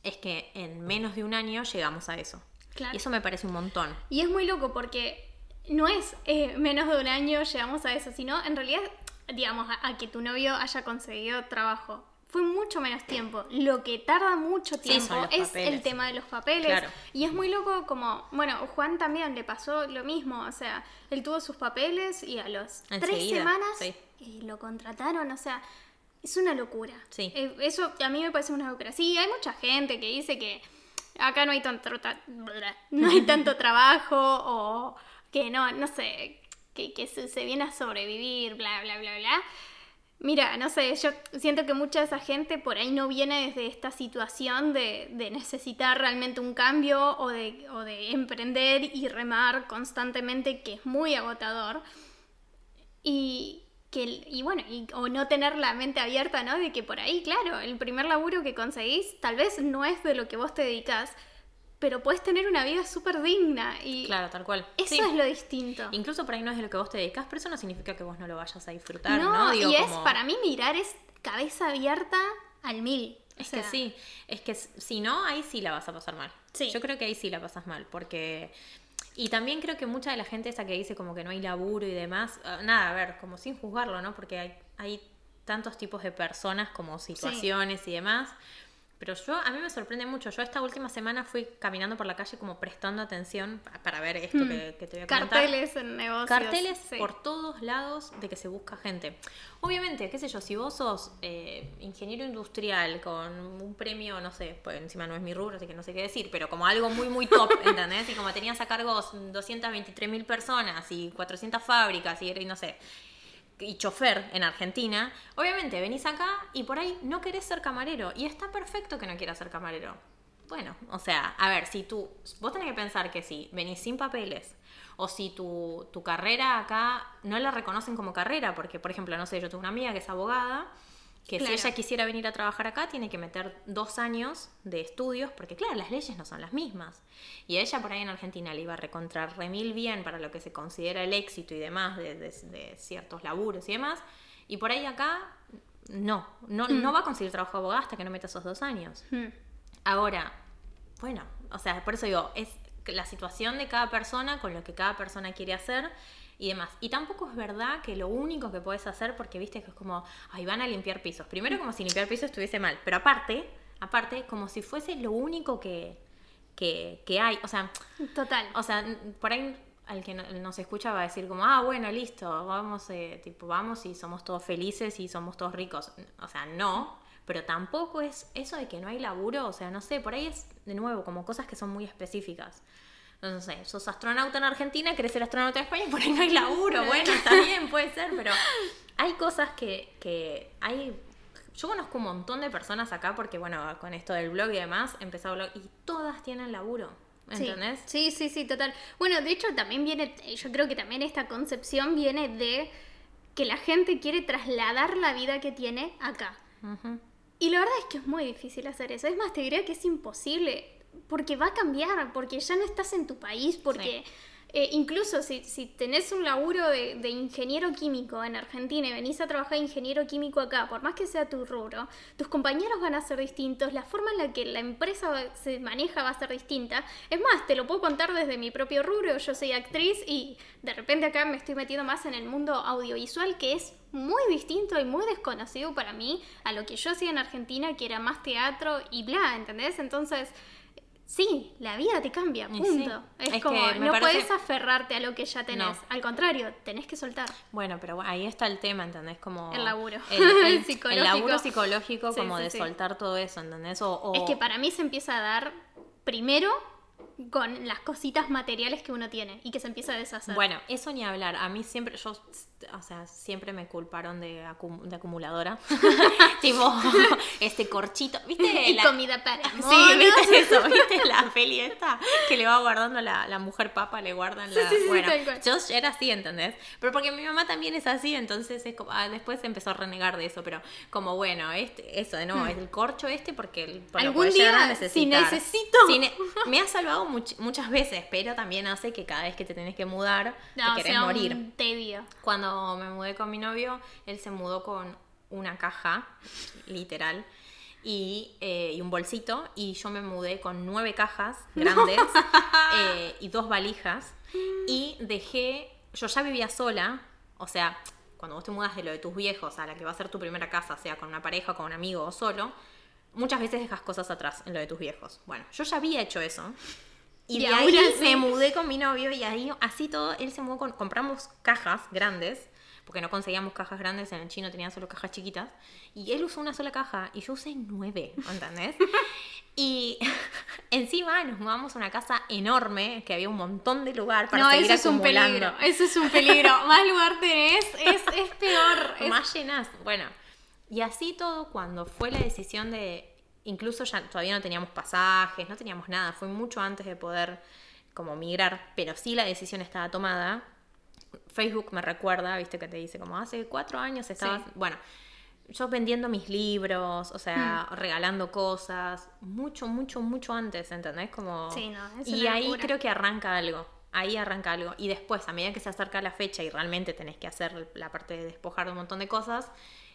Speaker 2: es que en menos de un año llegamos a eso.
Speaker 1: Claro.
Speaker 2: Y eso me parece un montón.
Speaker 1: Y es muy loco porque no es eh, menos de un año llegamos a eso, sino en realidad, digamos, a, a que tu novio haya conseguido trabajo. Fue mucho menos tiempo. Lo que tarda mucho tiempo es
Speaker 2: papeles.
Speaker 1: el tema de los papeles.
Speaker 2: Claro.
Speaker 1: Y es muy loco como, bueno, Juan también le pasó lo mismo. O sea, él tuvo sus papeles y a los tres semanas
Speaker 2: sí.
Speaker 1: eh, lo contrataron, o sea, es una locura.
Speaker 2: Sí.
Speaker 1: Eh, eso a mí me parece una locura. Sí, hay mucha gente que dice que acá no hay tanto, no hay tanto trabajo o que no, no sé, que, que se, se viene a sobrevivir, bla, bla, bla, bla. Mira, no sé, yo siento que mucha de esa gente por ahí no viene desde esta situación de, de necesitar realmente un cambio o de, o de emprender y remar constantemente, que es muy agotador. Y, que, y bueno, y- o no tener la mente abierta, ¿no? De que por ahí, claro, el primer laburo que conseguís tal vez no es de lo que vos te dedicas, pero puedes tener una vida súper digna y
Speaker 2: Claro, tal cual.
Speaker 1: eso
Speaker 2: Sí.
Speaker 1: es lo distinto.
Speaker 2: Incluso por ahí no es de lo que vos te dedicas, pero eso no significa que vos no lo vayas a disfrutar, ¿no?
Speaker 1: No,
Speaker 2: Digo,
Speaker 1: y es,
Speaker 2: como-
Speaker 1: para mí mirar es cabeza abierta al mil. O
Speaker 2: Es que sí, es que si no, ahí sí la vas a pasar mal.
Speaker 1: Sí.
Speaker 2: Yo creo que ahí sí la pasas mal, porque... Y también creo que mucha de la gente esa que dice como que no hay laburo y demás, ah, nada, a ver, como sin juzgarlo, ¿no? Porque hay, hay tantos tipos de personas como situaciones y demás. Pero yo, a mí me sorprende mucho. Yo esta última semana fui caminando por la calle como prestando atención pa- para ver esto
Speaker 1: Hmm.
Speaker 2: que, que te voy a comentar.
Speaker 1: Carteles en negocios.
Speaker 2: Carteles
Speaker 1: sí.
Speaker 2: por todos lados de que se busca gente. Obviamente, qué sé yo, si vos sos eh, ingeniero industrial con un premio, no sé, pues encima no es mi rubro, así que no sé qué decir, pero como algo muy, muy top, ¿entendés? Y como tenías a cargo 223 mil personas y 400 fábricas y, y no sé, y chofer en Argentina, obviamente venís acá y por ahí no querés ser camarero. Y está perfecto que no quieras ser camarero. Bueno, o sea, a ver, si tú, vos tenés que pensar que si venís sin papeles o si tu, tu carrera acá no la reconocen como carrera, porque por ejemplo, no sé, yo tengo una amiga que es abogada, que
Speaker 1: Claro.
Speaker 2: si ella quisiera venir a trabajar acá tiene que meter dos años de estudios, porque claro, las leyes no son las mismas. Y a ella por ahí en Argentina le iba a recontrar remil bien para lo que se considera el éxito y demás de, de- de ciertos laburos y demás. Y por ahí acá no, no, no va a conseguir trabajo de abogada hasta que no meta esos dos años.
Speaker 1: Hmm.
Speaker 2: Ahora, bueno, o sea, por eso digo, es la situación de cada persona con lo que cada persona quiere hacer y demás. Y tampoco es verdad que lo único que puedes hacer, porque viste que es como, ay, van a limpiar pisos. Primero como si limpiar pisos estuviese mal, pero aparte, aparte, como si fuese lo único que, que, que hay. O sea,
Speaker 1: Total.
Speaker 2: o sea, por ahí al que no- nos escucha va a decir como, ah, bueno, listo, vamos, eh, tipo, vamos y somos todos felices y somos todos ricos. O sea, no, pero tampoco es eso de que no hay laburo, o sea, no sé, por ahí es, de nuevo, como cosas que son muy específicas. No sé, sos astronauta en Argentina, querés ser astronauta en España, por ahí no hay laburo. Bueno, está bien, puede ser, pero hay cosas que, que hay... Yo conozco un montón de personas acá porque, bueno, con esto del blog y demás, empecé a blog y todas tienen laburo. ¿Entendés?
Speaker 1: Sí, sí, sí, total. Bueno, de hecho también viene, yo creo que también esta concepción viene de que la gente quiere trasladar la vida que tiene acá. Y la verdad es que es muy difícil hacer eso. Es más, te diría que es imposible. Porque va a cambiar, porque ya no estás en tu país, porque eh, incluso si, si tenés un laburo de, de ingeniero químico en Argentina y venís a trabajar de ingeniero químico acá, por más que sea tu rubro, tus compañeros van a ser distintos, la forma en la que la empresa se maneja va a ser distinta. Es más, te lo puedo contar desde mi propio rubro, yo soy actriz y de repente acá me estoy metiendo más en el mundo audiovisual, que es muy distinto y muy desconocido para mí a lo que yo hacía en Argentina, que era más teatro y bla, ¿entendés? Entonces, sí, la vida te cambia, punto.
Speaker 2: sí.
Speaker 1: Es,
Speaker 2: Es
Speaker 1: como, no
Speaker 2: parece-
Speaker 1: puedes aferrarte a lo que ya tenés.
Speaker 2: No.
Speaker 1: Al contrario, tenés que soltar.
Speaker 2: Bueno, pero ahí está el tema, ¿entendés? Como
Speaker 1: El laburo.
Speaker 2: El, el- el laburo psicológico
Speaker 1: Sí,
Speaker 2: como
Speaker 1: sí,
Speaker 2: de soltar todo eso, ¿entendés? O, o-
Speaker 1: Es que para mí se empieza a dar primero con las cositas materiales que uno tiene y que se empieza a deshacer.
Speaker 2: Bueno, eso ni hablar. A mí siempre, yo, o sea, siempre me culparon de, acum- de acumuladora. tipo, este corchito, ¿viste?
Speaker 1: y
Speaker 2: La-
Speaker 1: comida para
Speaker 2: Sí. ¿viste eso? ¿Viste la peli esta? Que le va guardando la, la mujer papa, le guardan la...
Speaker 1: Sí, sí, sí,
Speaker 2: bueno,
Speaker 1: cual.
Speaker 2: yo era así, ¿entendés? Pero porque mi mamá también es así, entonces es como... ah, después empezó a renegar de eso, pero como bueno, este, eso de nuevo, es el corcho este porque el.
Speaker 1: Algún día, si necesito.
Speaker 2: Si ne- me ha salvado much- muchas veces, pero también hace que cada vez que te tenés que mudar,
Speaker 1: No,
Speaker 2: te querés
Speaker 1: sea
Speaker 2: morir.
Speaker 1: un tedio.
Speaker 2: Cuando me mudé con mi novio, él se mudó con una caja, literal, y, eh, y un bolsito, y yo me mudé con nueve cajas grandes eh, y dos valijas, y dejé, yo ya vivía sola, o sea, cuando vos te mudas de lo de tus viejos a la que va a ser tu primera casa, sea con una pareja, con un amigo o solo, muchas veces dejas cosas atrás en lo de tus viejos. Bueno, yo ya había hecho eso. Y, de ahí
Speaker 1: así-
Speaker 2: me mudé con mi novio y ahí así todo, él se mudó con, compramos cajas grandes, porque no conseguíamos cajas grandes, en el chino tenían solo cajas chiquitas, y él usó una sola caja y yo usé nueve, ¿entendés? y encima nos mudamos a una casa enorme, que había un montón de lugar para
Speaker 1: no,
Speaker 2: seguir
Speaker 1: eso es un peligro, eso es un peligro. Más lugar tenés, es, es peor. es-
Speaker 2: Más llenas, bueno. Y así todo, cuando fue la decisión de, incluso ya todavía no teníamos pasajes, no teníamos nada, fue mucho antes de poder como migrar, pero sí la decisión estaba tomada. Facebook me recuerda, viste que te dice como hace cuatro años estabas,
Speaker 1: Sí.
Speaker 2: bueno, yo vendiendo mis libros, o sea,
Speaker 1: Hmm.
Speaker 2: regalando cosas, mucho, mucho, mucho antes, ¿entendés? Como...
Speaker 1: Sí, no, es
Speaker 2: y
Speaker 1: una
Speaker 2: ahí
Speaker 1: locura.
Speaker 2: creo que arranca algo, ahí arranca algo. Y después, a medida que se acerca la fecha y realmente tenés que hacer la parte de despojar de un montón de cosas,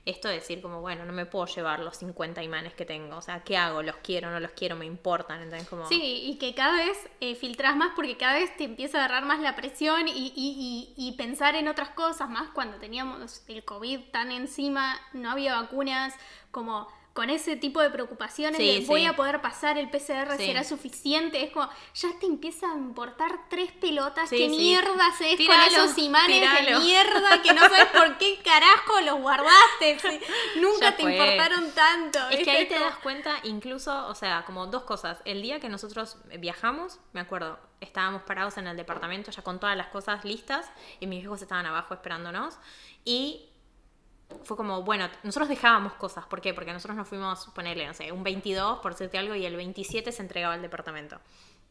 Speaker 2: esto de decir como, bueno, no me puedo llevar los 50 imanes que tengo, o sea, ¿qué hago? ¿Los quiero? ¿No los quiero? ¿Me importan? ¿Entendés? Como...
Speaker 1: Sí, y que cada vez eh, filtras más porque cada vez te empieza a agarrar más la presión y, y- y- y pensar en otras cosas, más cuando teníamos el COVID tan encima, no había vacunas, como con ese tipo de preocupaciones
Speaker 2: Sí,
Speaker 1: de voy a poder pasar el PCR,
Speaker 2: Sí.
Speaker 1: será suficiente, es como ya te empieza a importar tres pelotas, qué mierda haces con esos imanes
Speaker 2: tíralo.
Speaker 1: de mierda que no sabes por qué carajo los guardaste, nunca
Speaker 2: Ya
Speaker 1: te
Speaker 2: fue.
Speaker 1: importaron tanto.
Speaker 2: Es
Speaker 1: ¿viste?
Speaker 2: que ahí te das cuenta, incluso, o sea, como dos cosas. El día que nosotros viajamos, me acuerdo, estábamos parados en el departamento ya con todas las cosas listas y mis hijos estaban abajo esperándonos. Y fue como, bueno, nosotros dejábamos cosas. ¿Por qué? Porque nosotros nos fuimos, ponerle, no sé, un 22, por decirte algo, y el 27 se entregaba al departamento.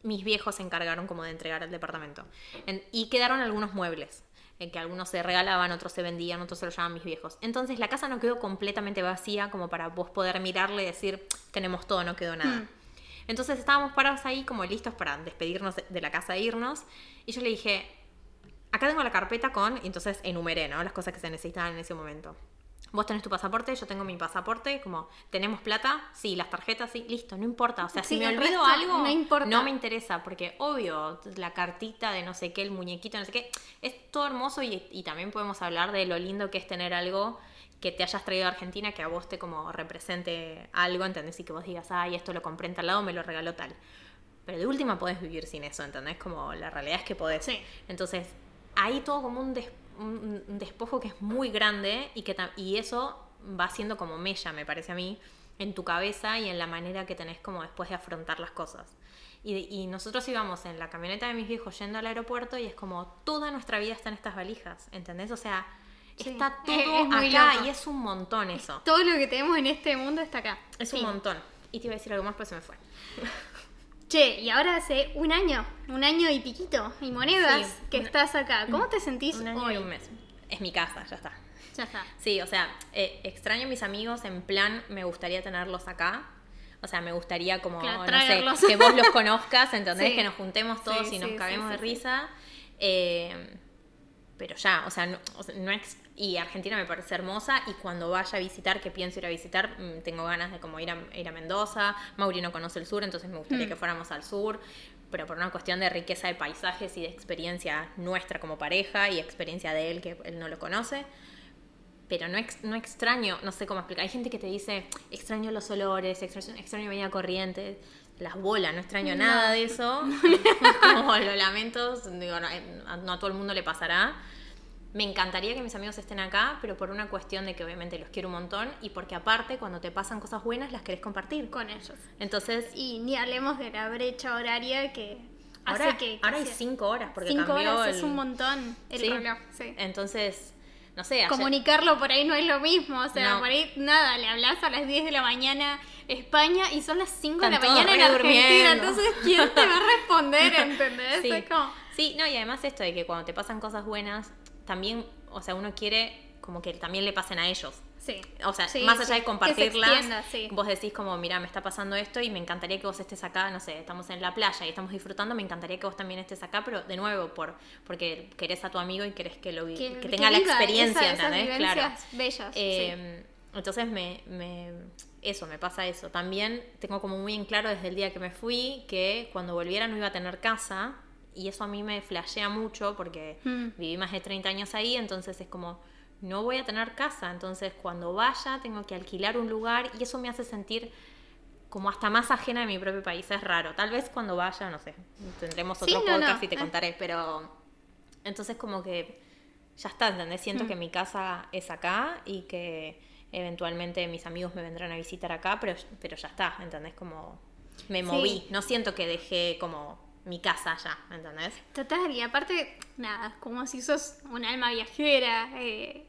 Speaker 2: Mis viejos se encargaron como de entregar al departamento. En- y quedaron algunos muebles. En que algunos se regalaban, otros se vendían, otros se los llevaban mis viejos. Entonces la casa no quedó completamente vacía como para vos poder mirarle y decir, tenemos todo, no quedó nada.
Speaker 1: Mm.
Speaker 2: Entonces estábamos parados ahí como listos para despedirnos de- de la casa e irnos. Y yo le dije, acá tengo la carpeta con, y entonces enumeré, ¿no? Las cosas que se necesitaban en ese momento. Vos tenés tu pasaporte, yo tengo mi pasaporte, como, ¿tenemos plata? Sí, las tarjetas, sí, listo, no importa. O sea,
Speaker 1: Sí,
Speaker 2: si me olvido algo,
Speaker 1: no importa.
Speaker 2: no me interesa, porque obvio, la cartita de no sé qué, el muñequito, no sé qué, es todo hermoso y, y también podemos hablar de lo lindo que es tener algo que te hayas traído a Argentina, que a vos te como represente algo, ¿entendés? Y que vos digas, ay, esto lo compré en tal lado, me lo regaló tal. Pero de última podés vivir sin eso, ¿entendés? Como la realidad es que podés.
Speaker 1: Sí.
Speaker 2: Entonces, hay todo como un, des- un- un despojo que es muy grande y, que y eso va siendo como mella, me parece a mí, en tu cabeza y en la manera que tenés como después de afrontar las cosas. Y, y nosotros íbamos en la camioneta de mis viejos yendo al aeropuerto y es como toda nuestra vida está en estas valijas, ¿entendés? O sea,
Speaker 1: Sí.
Speaker 2: está todo
Speaker 1: Es- es
Speaker 2: acá
Speaker 1: loco.
Speaker 2: y es un montón eso.
Speaker 1: Todo lo que tenemos en este mundo está acá.
Speaker 2: Es
Speaker 1: Sí.
Speaker 2: un montón. Y te iba a decir algo más, pero se me fue.
Speaker 1: Che, y ahora hace un año, un año y piquito, y monedas
Speaker 2: Sí,
Speaker 1: que
Speaker 2: una-
Speaker 1: estás acá. ¿Cómo te sentís
Speaker 2: Un año
Speaker 1: hoy?
Speaker 2: y un mes. Es mi casa, ya está.
Speaker 1: Ya está.
Speaker 2: Sí, o sea, eh, extraño a mis amigos en plan, me gustaría tenerlos acá. O sea, me gustaría como,
Speaker 1: Claro,
Speaker 2: no sé, que vos los conozcas, ¿entendés?
Speaker 1: Sí.
Speaker 2: Que nos juntemos todos
Speaker 1: Sí,
Speaker 2: y nos caguemos de risa. Eh, pero ya, o sea, no, o sea, no ex- y Argentina me parece hermosa y cuando vaya a visitar, que pienso ir a visitar, mm, tengo ganas de como ir a, ir a Mendoza. Mauri no conoce el sur, entonces me gustaría
Speaker 1: Mm.
Speaker 2: que fuéramos al sur, pero por una cuestión de riqueza de paisajes y de experiencia nuestra como pareja y experiencia de él que él no lo conoce pero no, ex- no extraño, no sé cómo explicar. Hay gente que te dice, extraño los olores, extraño, extraño Avenida Corrientes, las bolas, no extraño
Speaker 1: No.
Speaker 2: nada de eso. como lo lamento, digo, no, eh, no a todo el mundo le pasará. Me encantaría que mis amigos estén acá, pero por una cuestión de que obviamente los quiero un montón y porque aparte cuando te pasan cosas buenas las querés compartir.
Speaker 1: Con ellos.
Speaker 2: Entonces,
Speaker 1: Y ni hablemos de la brecha horaria que
Speaker 2: ahora,
Speaker 1: hace que...
Speaker 2: ahora hay cinco horas porque
Speaker 1: cinco
Speaker 2: cambió
Speaker 1: horas
Speaker 2: el-
Speaker 1: es un montón el
Speaker 2: Sí.
Speaker 1: reloj. Sí.
Speaker 2: Entonces, no sé, ayer-
Speaker 1: Comunicarlo por ahí no es lo mismo, o sea,
Speaker 2: No.
Speaker 1: por ahí nada, le hablas a las 10 de la mañana España y son las 5 de la mañana en Argentina,
Speaker 2: durmiendo.
Speaker 1: entonces ¿quién te va a responder? ¿Entendés?
Speaker 2: Sí.
Speaker 1: Es como,
Speaker 2: Sí, no, y además esto de que cuando te pasan cosas buenas, también, o sea, uno quiere como que también le pasen a ellos.
Speaker 1: sí.
Speaker 2: O sea,
Speaker 1: Sí,
Speaker 2: más
Speaker 1: sí,
Speaker 2: allá de compartirlas,
Speaker 1: sí.
Speaker 2: vos decís como, mira, me está pasando esto y me encantaría que vos estés acá, no sé, estamos en la playa y estamos disfrutando, me encantaría que vos también estés acá, pero de nuevo, por porque querés a tu amigo y querés que lo que,
Speaker 1: que
Speaker 2: tenga la experiencia,
Speaker 1: esa-
Speaker 2: ¿entendés? Claro.
Speaker 1: bellas.
Speaker 2: Eh, Entonces me, me- eso, me pasa eso. También tengo como muy en claro desde el día que me fui que cuando volviera no iba a tener casa y eso a mí me flashea mucho porque
Speaker 1: Mm.
Speaker 2: viví más de 30 años ahí, entonces es como, no voy a tener casa, entonces cuando vaya tengo que alquilar un lugar y eso me hace sentir como hasta más ajena de mi propio país, es raro. Tal vez cuando vaya, no sé, tendremos
Speaker 1: Sí,
Speaker 2: otro
Speaker 1: no,
Speaker 2: podcast
Speaker 1: no,
Speaker 2: y te
Speaker 1: eh.
Speaker 2: contaré, pero entonces como que ya está, ¿entendés? Siento que mi casa es acá y que eventualmente mis amigos me vendrán a visitar acá, pero, pero ya está, ¿entendés? Como me moví, no siento que dejé como mi casa ya, ¿entendés?
Speaker 1: Total, y aparte, nada, como si sos un alma viajera, eh,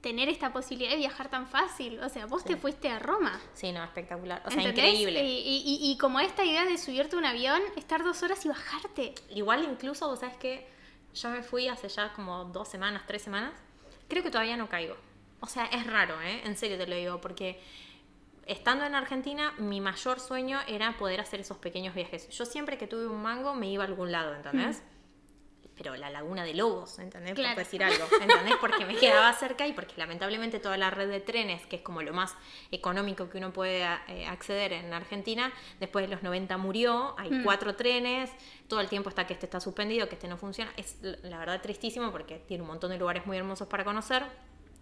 Speaker 1: tener esta posibilidad de viajar tan fácil. O sea, vos te fuiste a Roma.
Speaker 2: Sí, no, espectacular. O sea, increíble.
Speaker 1: Y, y, y, como esta idea de subirte a un avión, estar dos horas y bajarte.
Speaker 2: Igual incluso, vos sabes que yo me fui hace ya como dos semanas, tres semanas. Creo que todavía no caigo. O sea, es raro, ¿eh? En serio te lo digo, porque estando en Argentina, mi mayor sueño era poder hacer esos pequeños viajes. Yo siempre que tuve un mango me iba a algún lado, ¿entendés? Pero la laguna de Lobos, ¿entendés? Por decir algo, ¿entendés? Porque me quedaba cerca y porque lamentablemente toda la red de trenes, que es como lo más económico que uno puede eh, acceder en Argentina, después de los 90 murió, hay mm. cuatro trenes, todo el tiempo está que este está suspendido, que este no funciona. Es la verdad tristísimo porque tiene un montón de lugares muy hermosos para conocer.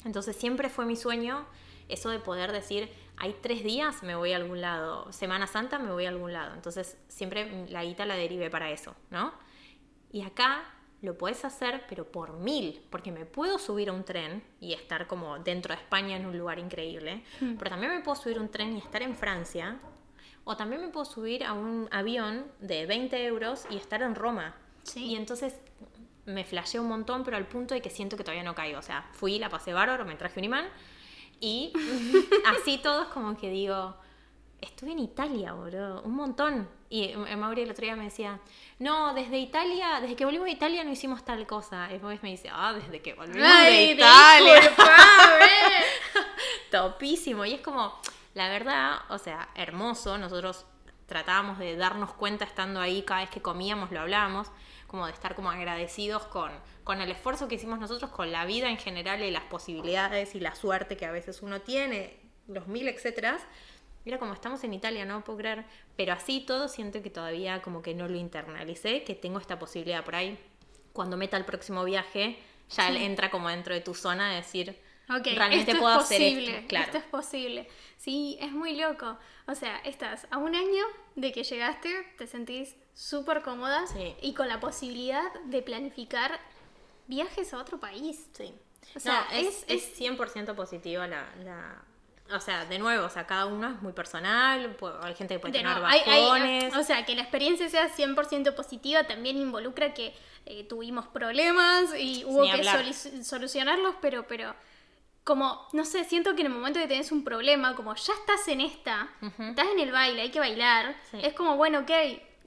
Speaker 2: Entonces siempre fue mi sueño eso de poder decir, hay tres días, me voy a algún lado, Semana Santa, me voy a algún lado. Entonces, siempre la guita la derive para eso, ¿no? Y acá lo puedes hacer, pero por mil, porque me puedo subir a un tren y estar como dentro de España en un lugar increíble, hmm. pero también me puedo subir a un tren y estar en Francia, o también me puedo subir a un avión de 20 euros y estar en Roma. Y entonces me flasheé un montón, pero al punto de que siento que todavía no caigo. O sea, fui, la pasé bárbaro, me traje un imán, y así todos como que digo, estuve en Italia, boludo, un montón. Y Mauri el otro día me decía, no, desde Italia, desde que volvimos de Italia no hicimos tal cosa. Y después me dice, ah, desde que volvimos de Italia. Topísimo. Y es como, la verdad, o sea, hermoso. Nosotros tratábamos de darnos cuenta estando ahí cada vez que comíamos, lo hablábamos, como de estar como agradecidos con con el esfuerzo que hicimos nosotros, con la vida en general y las posibilidades y la suerte que a veces uno tiene, los mil etcétera. Mira, como estamos en Italia, no puedo creer, pero así todo siento que todavía como que no lo internalicé, que tengo esta posibilidad por ahí. Cuando meta el próximo viaje, ya entra como dentro de tu zona de decir, realmente puedo hacer esto.
Speaker 1: Esto es posible. Sí, es muy loco. O sea, estás a un año de que llegaste, te sentís súper cómoda y con la posibilidad de planificar viajes a otro país.
Speaker 2: Sí. O sea, es, es, 100% positiva la, la, O sea, de nuevo, o sea, cada uno es muy personal, hay gente que puede tener bajones.
Speaker 1: o sea, que la experiencia sea 100% positiva también involucra que eh, tuvimos problemas y hubo que solucionarlos, pero, pero como, no sé, siento que en el momento que tenés un problema, como ya estás en esta, estás en el baile, hay que bailar, es como, bueno, ok,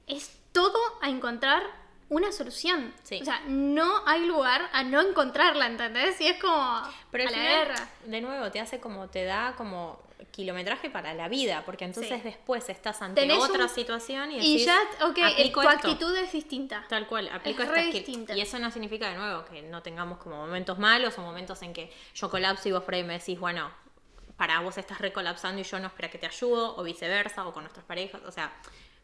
Speaker 1: es todo a encontrar una solución. O sea, no hay lugar a no encontrarla, ¿entendés? Y es como Pero a la guerra.
Speaker 2: De nuevo, te hace como, te da como kilometraje para la vida, porque entonces después estás ante otra situación y,
Speaker 1: decís, y ya, ok, tu actitud es distinta.
Speaker 2: Tal cual, aplico es distinta. Y eso no significa de nuevo que no tengamos como momentos malos o momentos en que yo colapso y vos por ahí me decís, bueno, para vos estás recolapsando y yo no espera que te ayudo, o viceversa, o con nuestras parejas, o sea,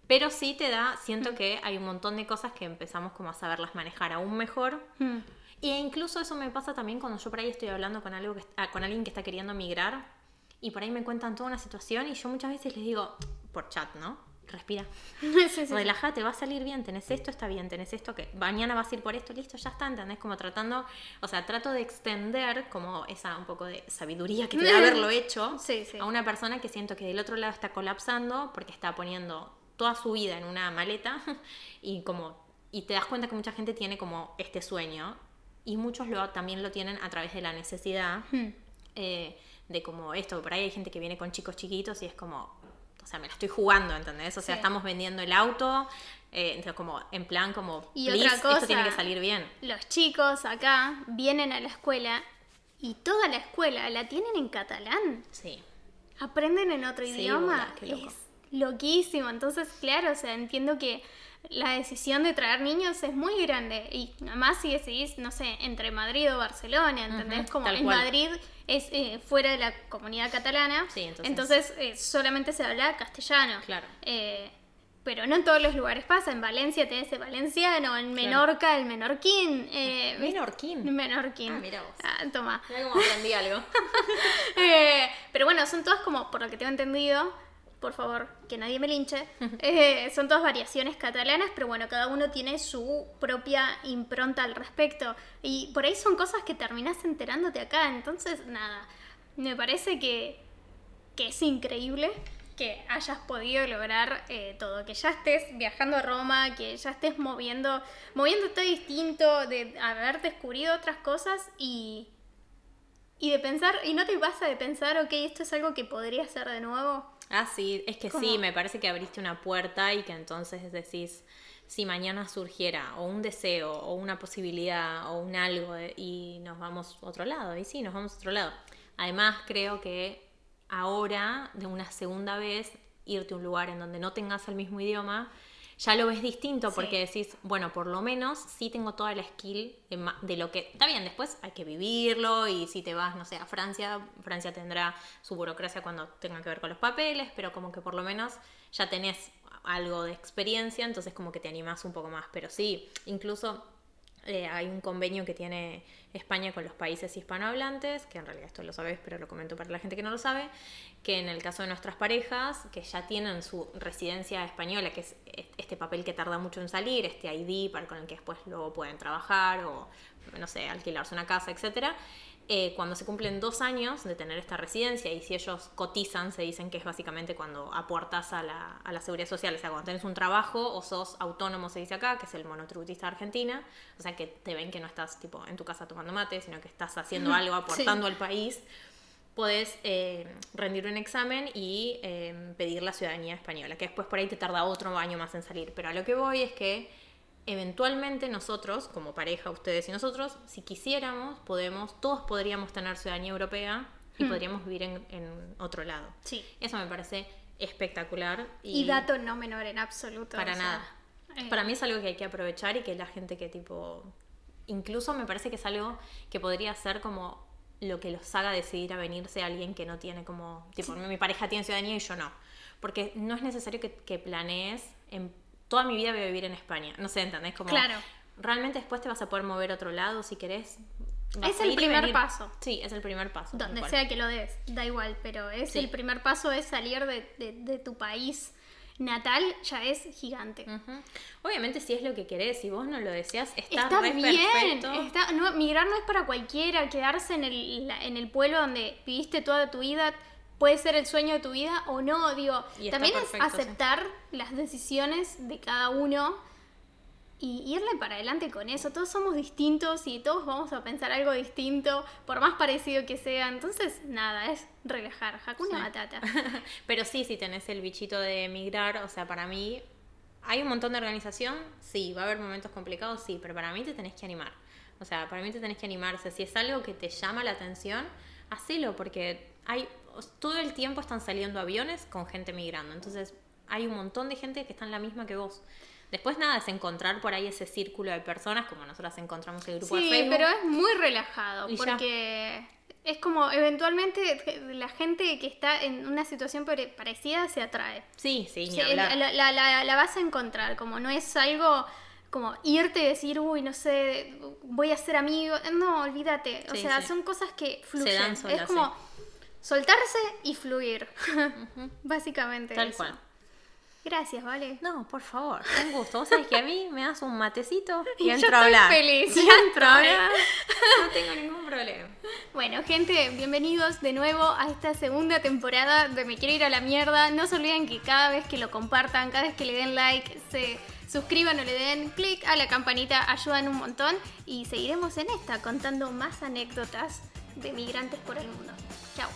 Speaker 2: pero sí te da, siento mm. que hay un montón de cosas que empezamos como a saberlas manejar aún mejor. Mm. E incluso eso me pasa también cuando yo por ahí estoy hablando con, algo que, ah, con alguien que está queriendo migrar y por ahí me cuentan toda una situación y yo muchas veces les digo, por chat, ¿no? Respira. sí, Relájate, va a salir bien, tenés esto, está bien, tenés esto, que mañana vas a ir por esto, listo, ya está, ¿entendés? Como tratando, o sea, trato de extender como esa un poco de sabiduría que te da haberlo hecho a una persona que siento que del otro lado está colapsando porque está poniendo toda su vida en una maleta y como y te das cuenta que mucha gente tiene como este sueño y muchos lo, también lo tienen a través de la necesidad hmm. eh, de como esto, por ahí hay gente que viene con chicos chiquitos y es como, o sea, me la estoy jugando, ¿entendés? O sea, estamos vendiendo el auto, eh, como en plan como, y otra cosa, esto tiene que salir bien.
Speaker 1: Los chicos acá vienen a la escuela y toda la escuela la tienen en catalán. Sí. Aprenden en otro idioma. Loquísimo, entonces claro, o sea, entiendo que la decisión de traer niños es muy grande y más si decidís, no sé, entre Madrid o Barcelona, ¿entendés? Como en Madrid es eh, fuera de la comunidad catalana, entonces, eh, solamente se habla castellano. Claro. Eh, pero no en todos los lugares pasa. En Valencia tenés el valenciano, en Menorca el menorquín.
Speaker 2: ¿Menorquín?
Speaker 1: Menorquín.
Speaker 2: Ah, mira vos.
Speaker 1: Ah, toma.
Speaker 2: Mira cómo aprendí algo.
Speaker 1: pero bueno, son todas como, por lo que tengo entendido, por favor, que nadie me linche. Eh, son todas variaciones catalanas, pero bueno, cada uno tiene su propia impronta al respecto. Y por ahí son cosas que terminás enterándote acá. Entonces, nada, me parece que, que es increíble que hayas podido lograr eh, todo, que ya estés viajando a Roma, que ya estés moviendo, moviéndote distinto, de haber descubrido otras cosas y, y de pensar, y no te pasa de pensar, ok, esto es algo que podría hacer de nuevo.
Speaker 2: Ah, sí, es que sí, me parece que abriste una puerta y que entonces decís, si mañana surgiera o un deseo o una posibilidad o un algo eh, y nos vamos a otro lado, y sí, nos vamos a otro lado. Además, creo que ahora, de una segunda vez, irte a un lugar en donde no tengas el mismo idioma, ya lo ves distinto porque decís, bueno, por lo menos sí tengo toda la skill de, lo que... Está bien, después hay que vivirlo y si te vas, no sé, a Francia, Francia tendrá su burocracia cuando tenga que ver con los papeles, pero como que por lo menos ya tenés algo de experiencia, entonces como que te animás un poco más. Pero sí, incluso eh, hay un convenio que tiene España con los países hispanohablantes, que en realidad esto lo sabéis, pero lo comento para la gente que no lo sabe, que en el caso de nuestras parejas, que ya tienen su residencia española, que es este papel que tarda mucho en salir, este ID para con el que después luego pueden trabajar o, no sé, alquilarse una casa, etcétera, eh, cuando se cumplen dos años de tener esta residencia y si ellos cotizan, se dicen que es básicamente cuando aportas a la, a la seguridad social, o sea, cuando tenés un trabajo o sos autónomo, se dice acá, que es el monotributista Argentina, o sea, que te ven que no estás tipo en tu casa tomando mate, sino que estás haciendo algo, aportando al país, podés eh, rendir un examen y eh, pedir la ciudadanía española, que después por ahí te tarda otro año más en salir, pero a lo que voy es que eventualmente nosotros, como pareja, ustedes y nosotros, si quisiéramos, podemos, todos podríamos tener ciudadanía europea y hmm. podríamos vivir en, otro lado.
Speaker 1: Sí.
Speaker 2: Eso me parece espectacular.
Speaker 1: Y, dato no menor en absoluto.
Speaker 2: Para nada. Eh. Para mí es algo que hay que aprovechar y que la gente que tipo... Incluso me parece que es algo que podría ser como lo que los haga decidir a venirse a alguien que no tiene como... Tipo, mi pareja tiene ciudadanía y yo no. Porque no es necesario que, que planees en toda mi vida voy a vivir en España. No sé, ¿entendés? Como,
Speaker 1: claro.
Speaker 2: Realmente después te vas a poder mover a otro lado si querés.
Speaker 1: Es el primer paso.
Speaker 2: Sí, es el primer paso.
Speaker 1: Donde sea que lo des, da igual, pero es el primer paso es salir de, tu país natal ya es gigante.
Speaker 2: Obviamente si es lo que querés, si vos no lo deseas, está,
Speaker 1: está bien. Está, no, migrar no es para cualquiera, quedarse en el, en el pueblo donde viviste toda tu vida puede ser el sueño de tu vida o no, digo, también es aceptar las decisiones de cada uno y irle para adelante con eso. Todos somos distintos y todos vamos a pensar algo distinto, por más parecido que sea. Entonces, nada, es relajar. Hakuna Matata.
Speaker 2: Pero sí, si tenés el bichito de emigrar, o sea, para mí, ¿hay un montón de organización? Sí, va a haber momentos complicados, sí, pero para mí te tenés que animar. O sea, para mí te tenés que animarse. Si es algo que te llama la atención, hacelo, porque hay todo el tiempo están saliendo aviones con gente migrando. Entonces hay un montón de gente que está en la misma que vos. Después nada, es encontrar por ahí ese círculo de personas, como nosotras encontramos el grupo de Facebook.
Speaker 1: Sí, pero es muy relajado, porque es como eventualmente la gente que está en una situación parecida se atrae.
Speaker 2: Sí, sí,
Speaker 1: la, la, la, vas a encontrar, como no es algo como irte y decir, uy, no sé, voy a ser amigo. No, olvídate. O sea, son cosas que fluyen. es como soltarse y fluir. Básicamente.
Speaker 2: Tal cual.
Speaker 1: Gracias, ¿vale?
Speaker 2: No, por favor, un gusto. Vos sabés que a mí me das un matecito y, entro
Speaker 1: a
Speaker 2: hablar.
Speaker 1: feliz.
Speaker 2: Y entro a hablar. No tengo ningún problema.
Speaker 1: Bueno, gente, bienvenidos de nuevo a esta segunda temporada de Me Quiero Ir a la Mierda. No se olviden que cada vez que lo compartan, cada vez que le den like, se suscriban o le den clic a la campanita, ayudan un montón. Y seguiremos en esta contando más anécdotas de migrantes por el mundo. Chao.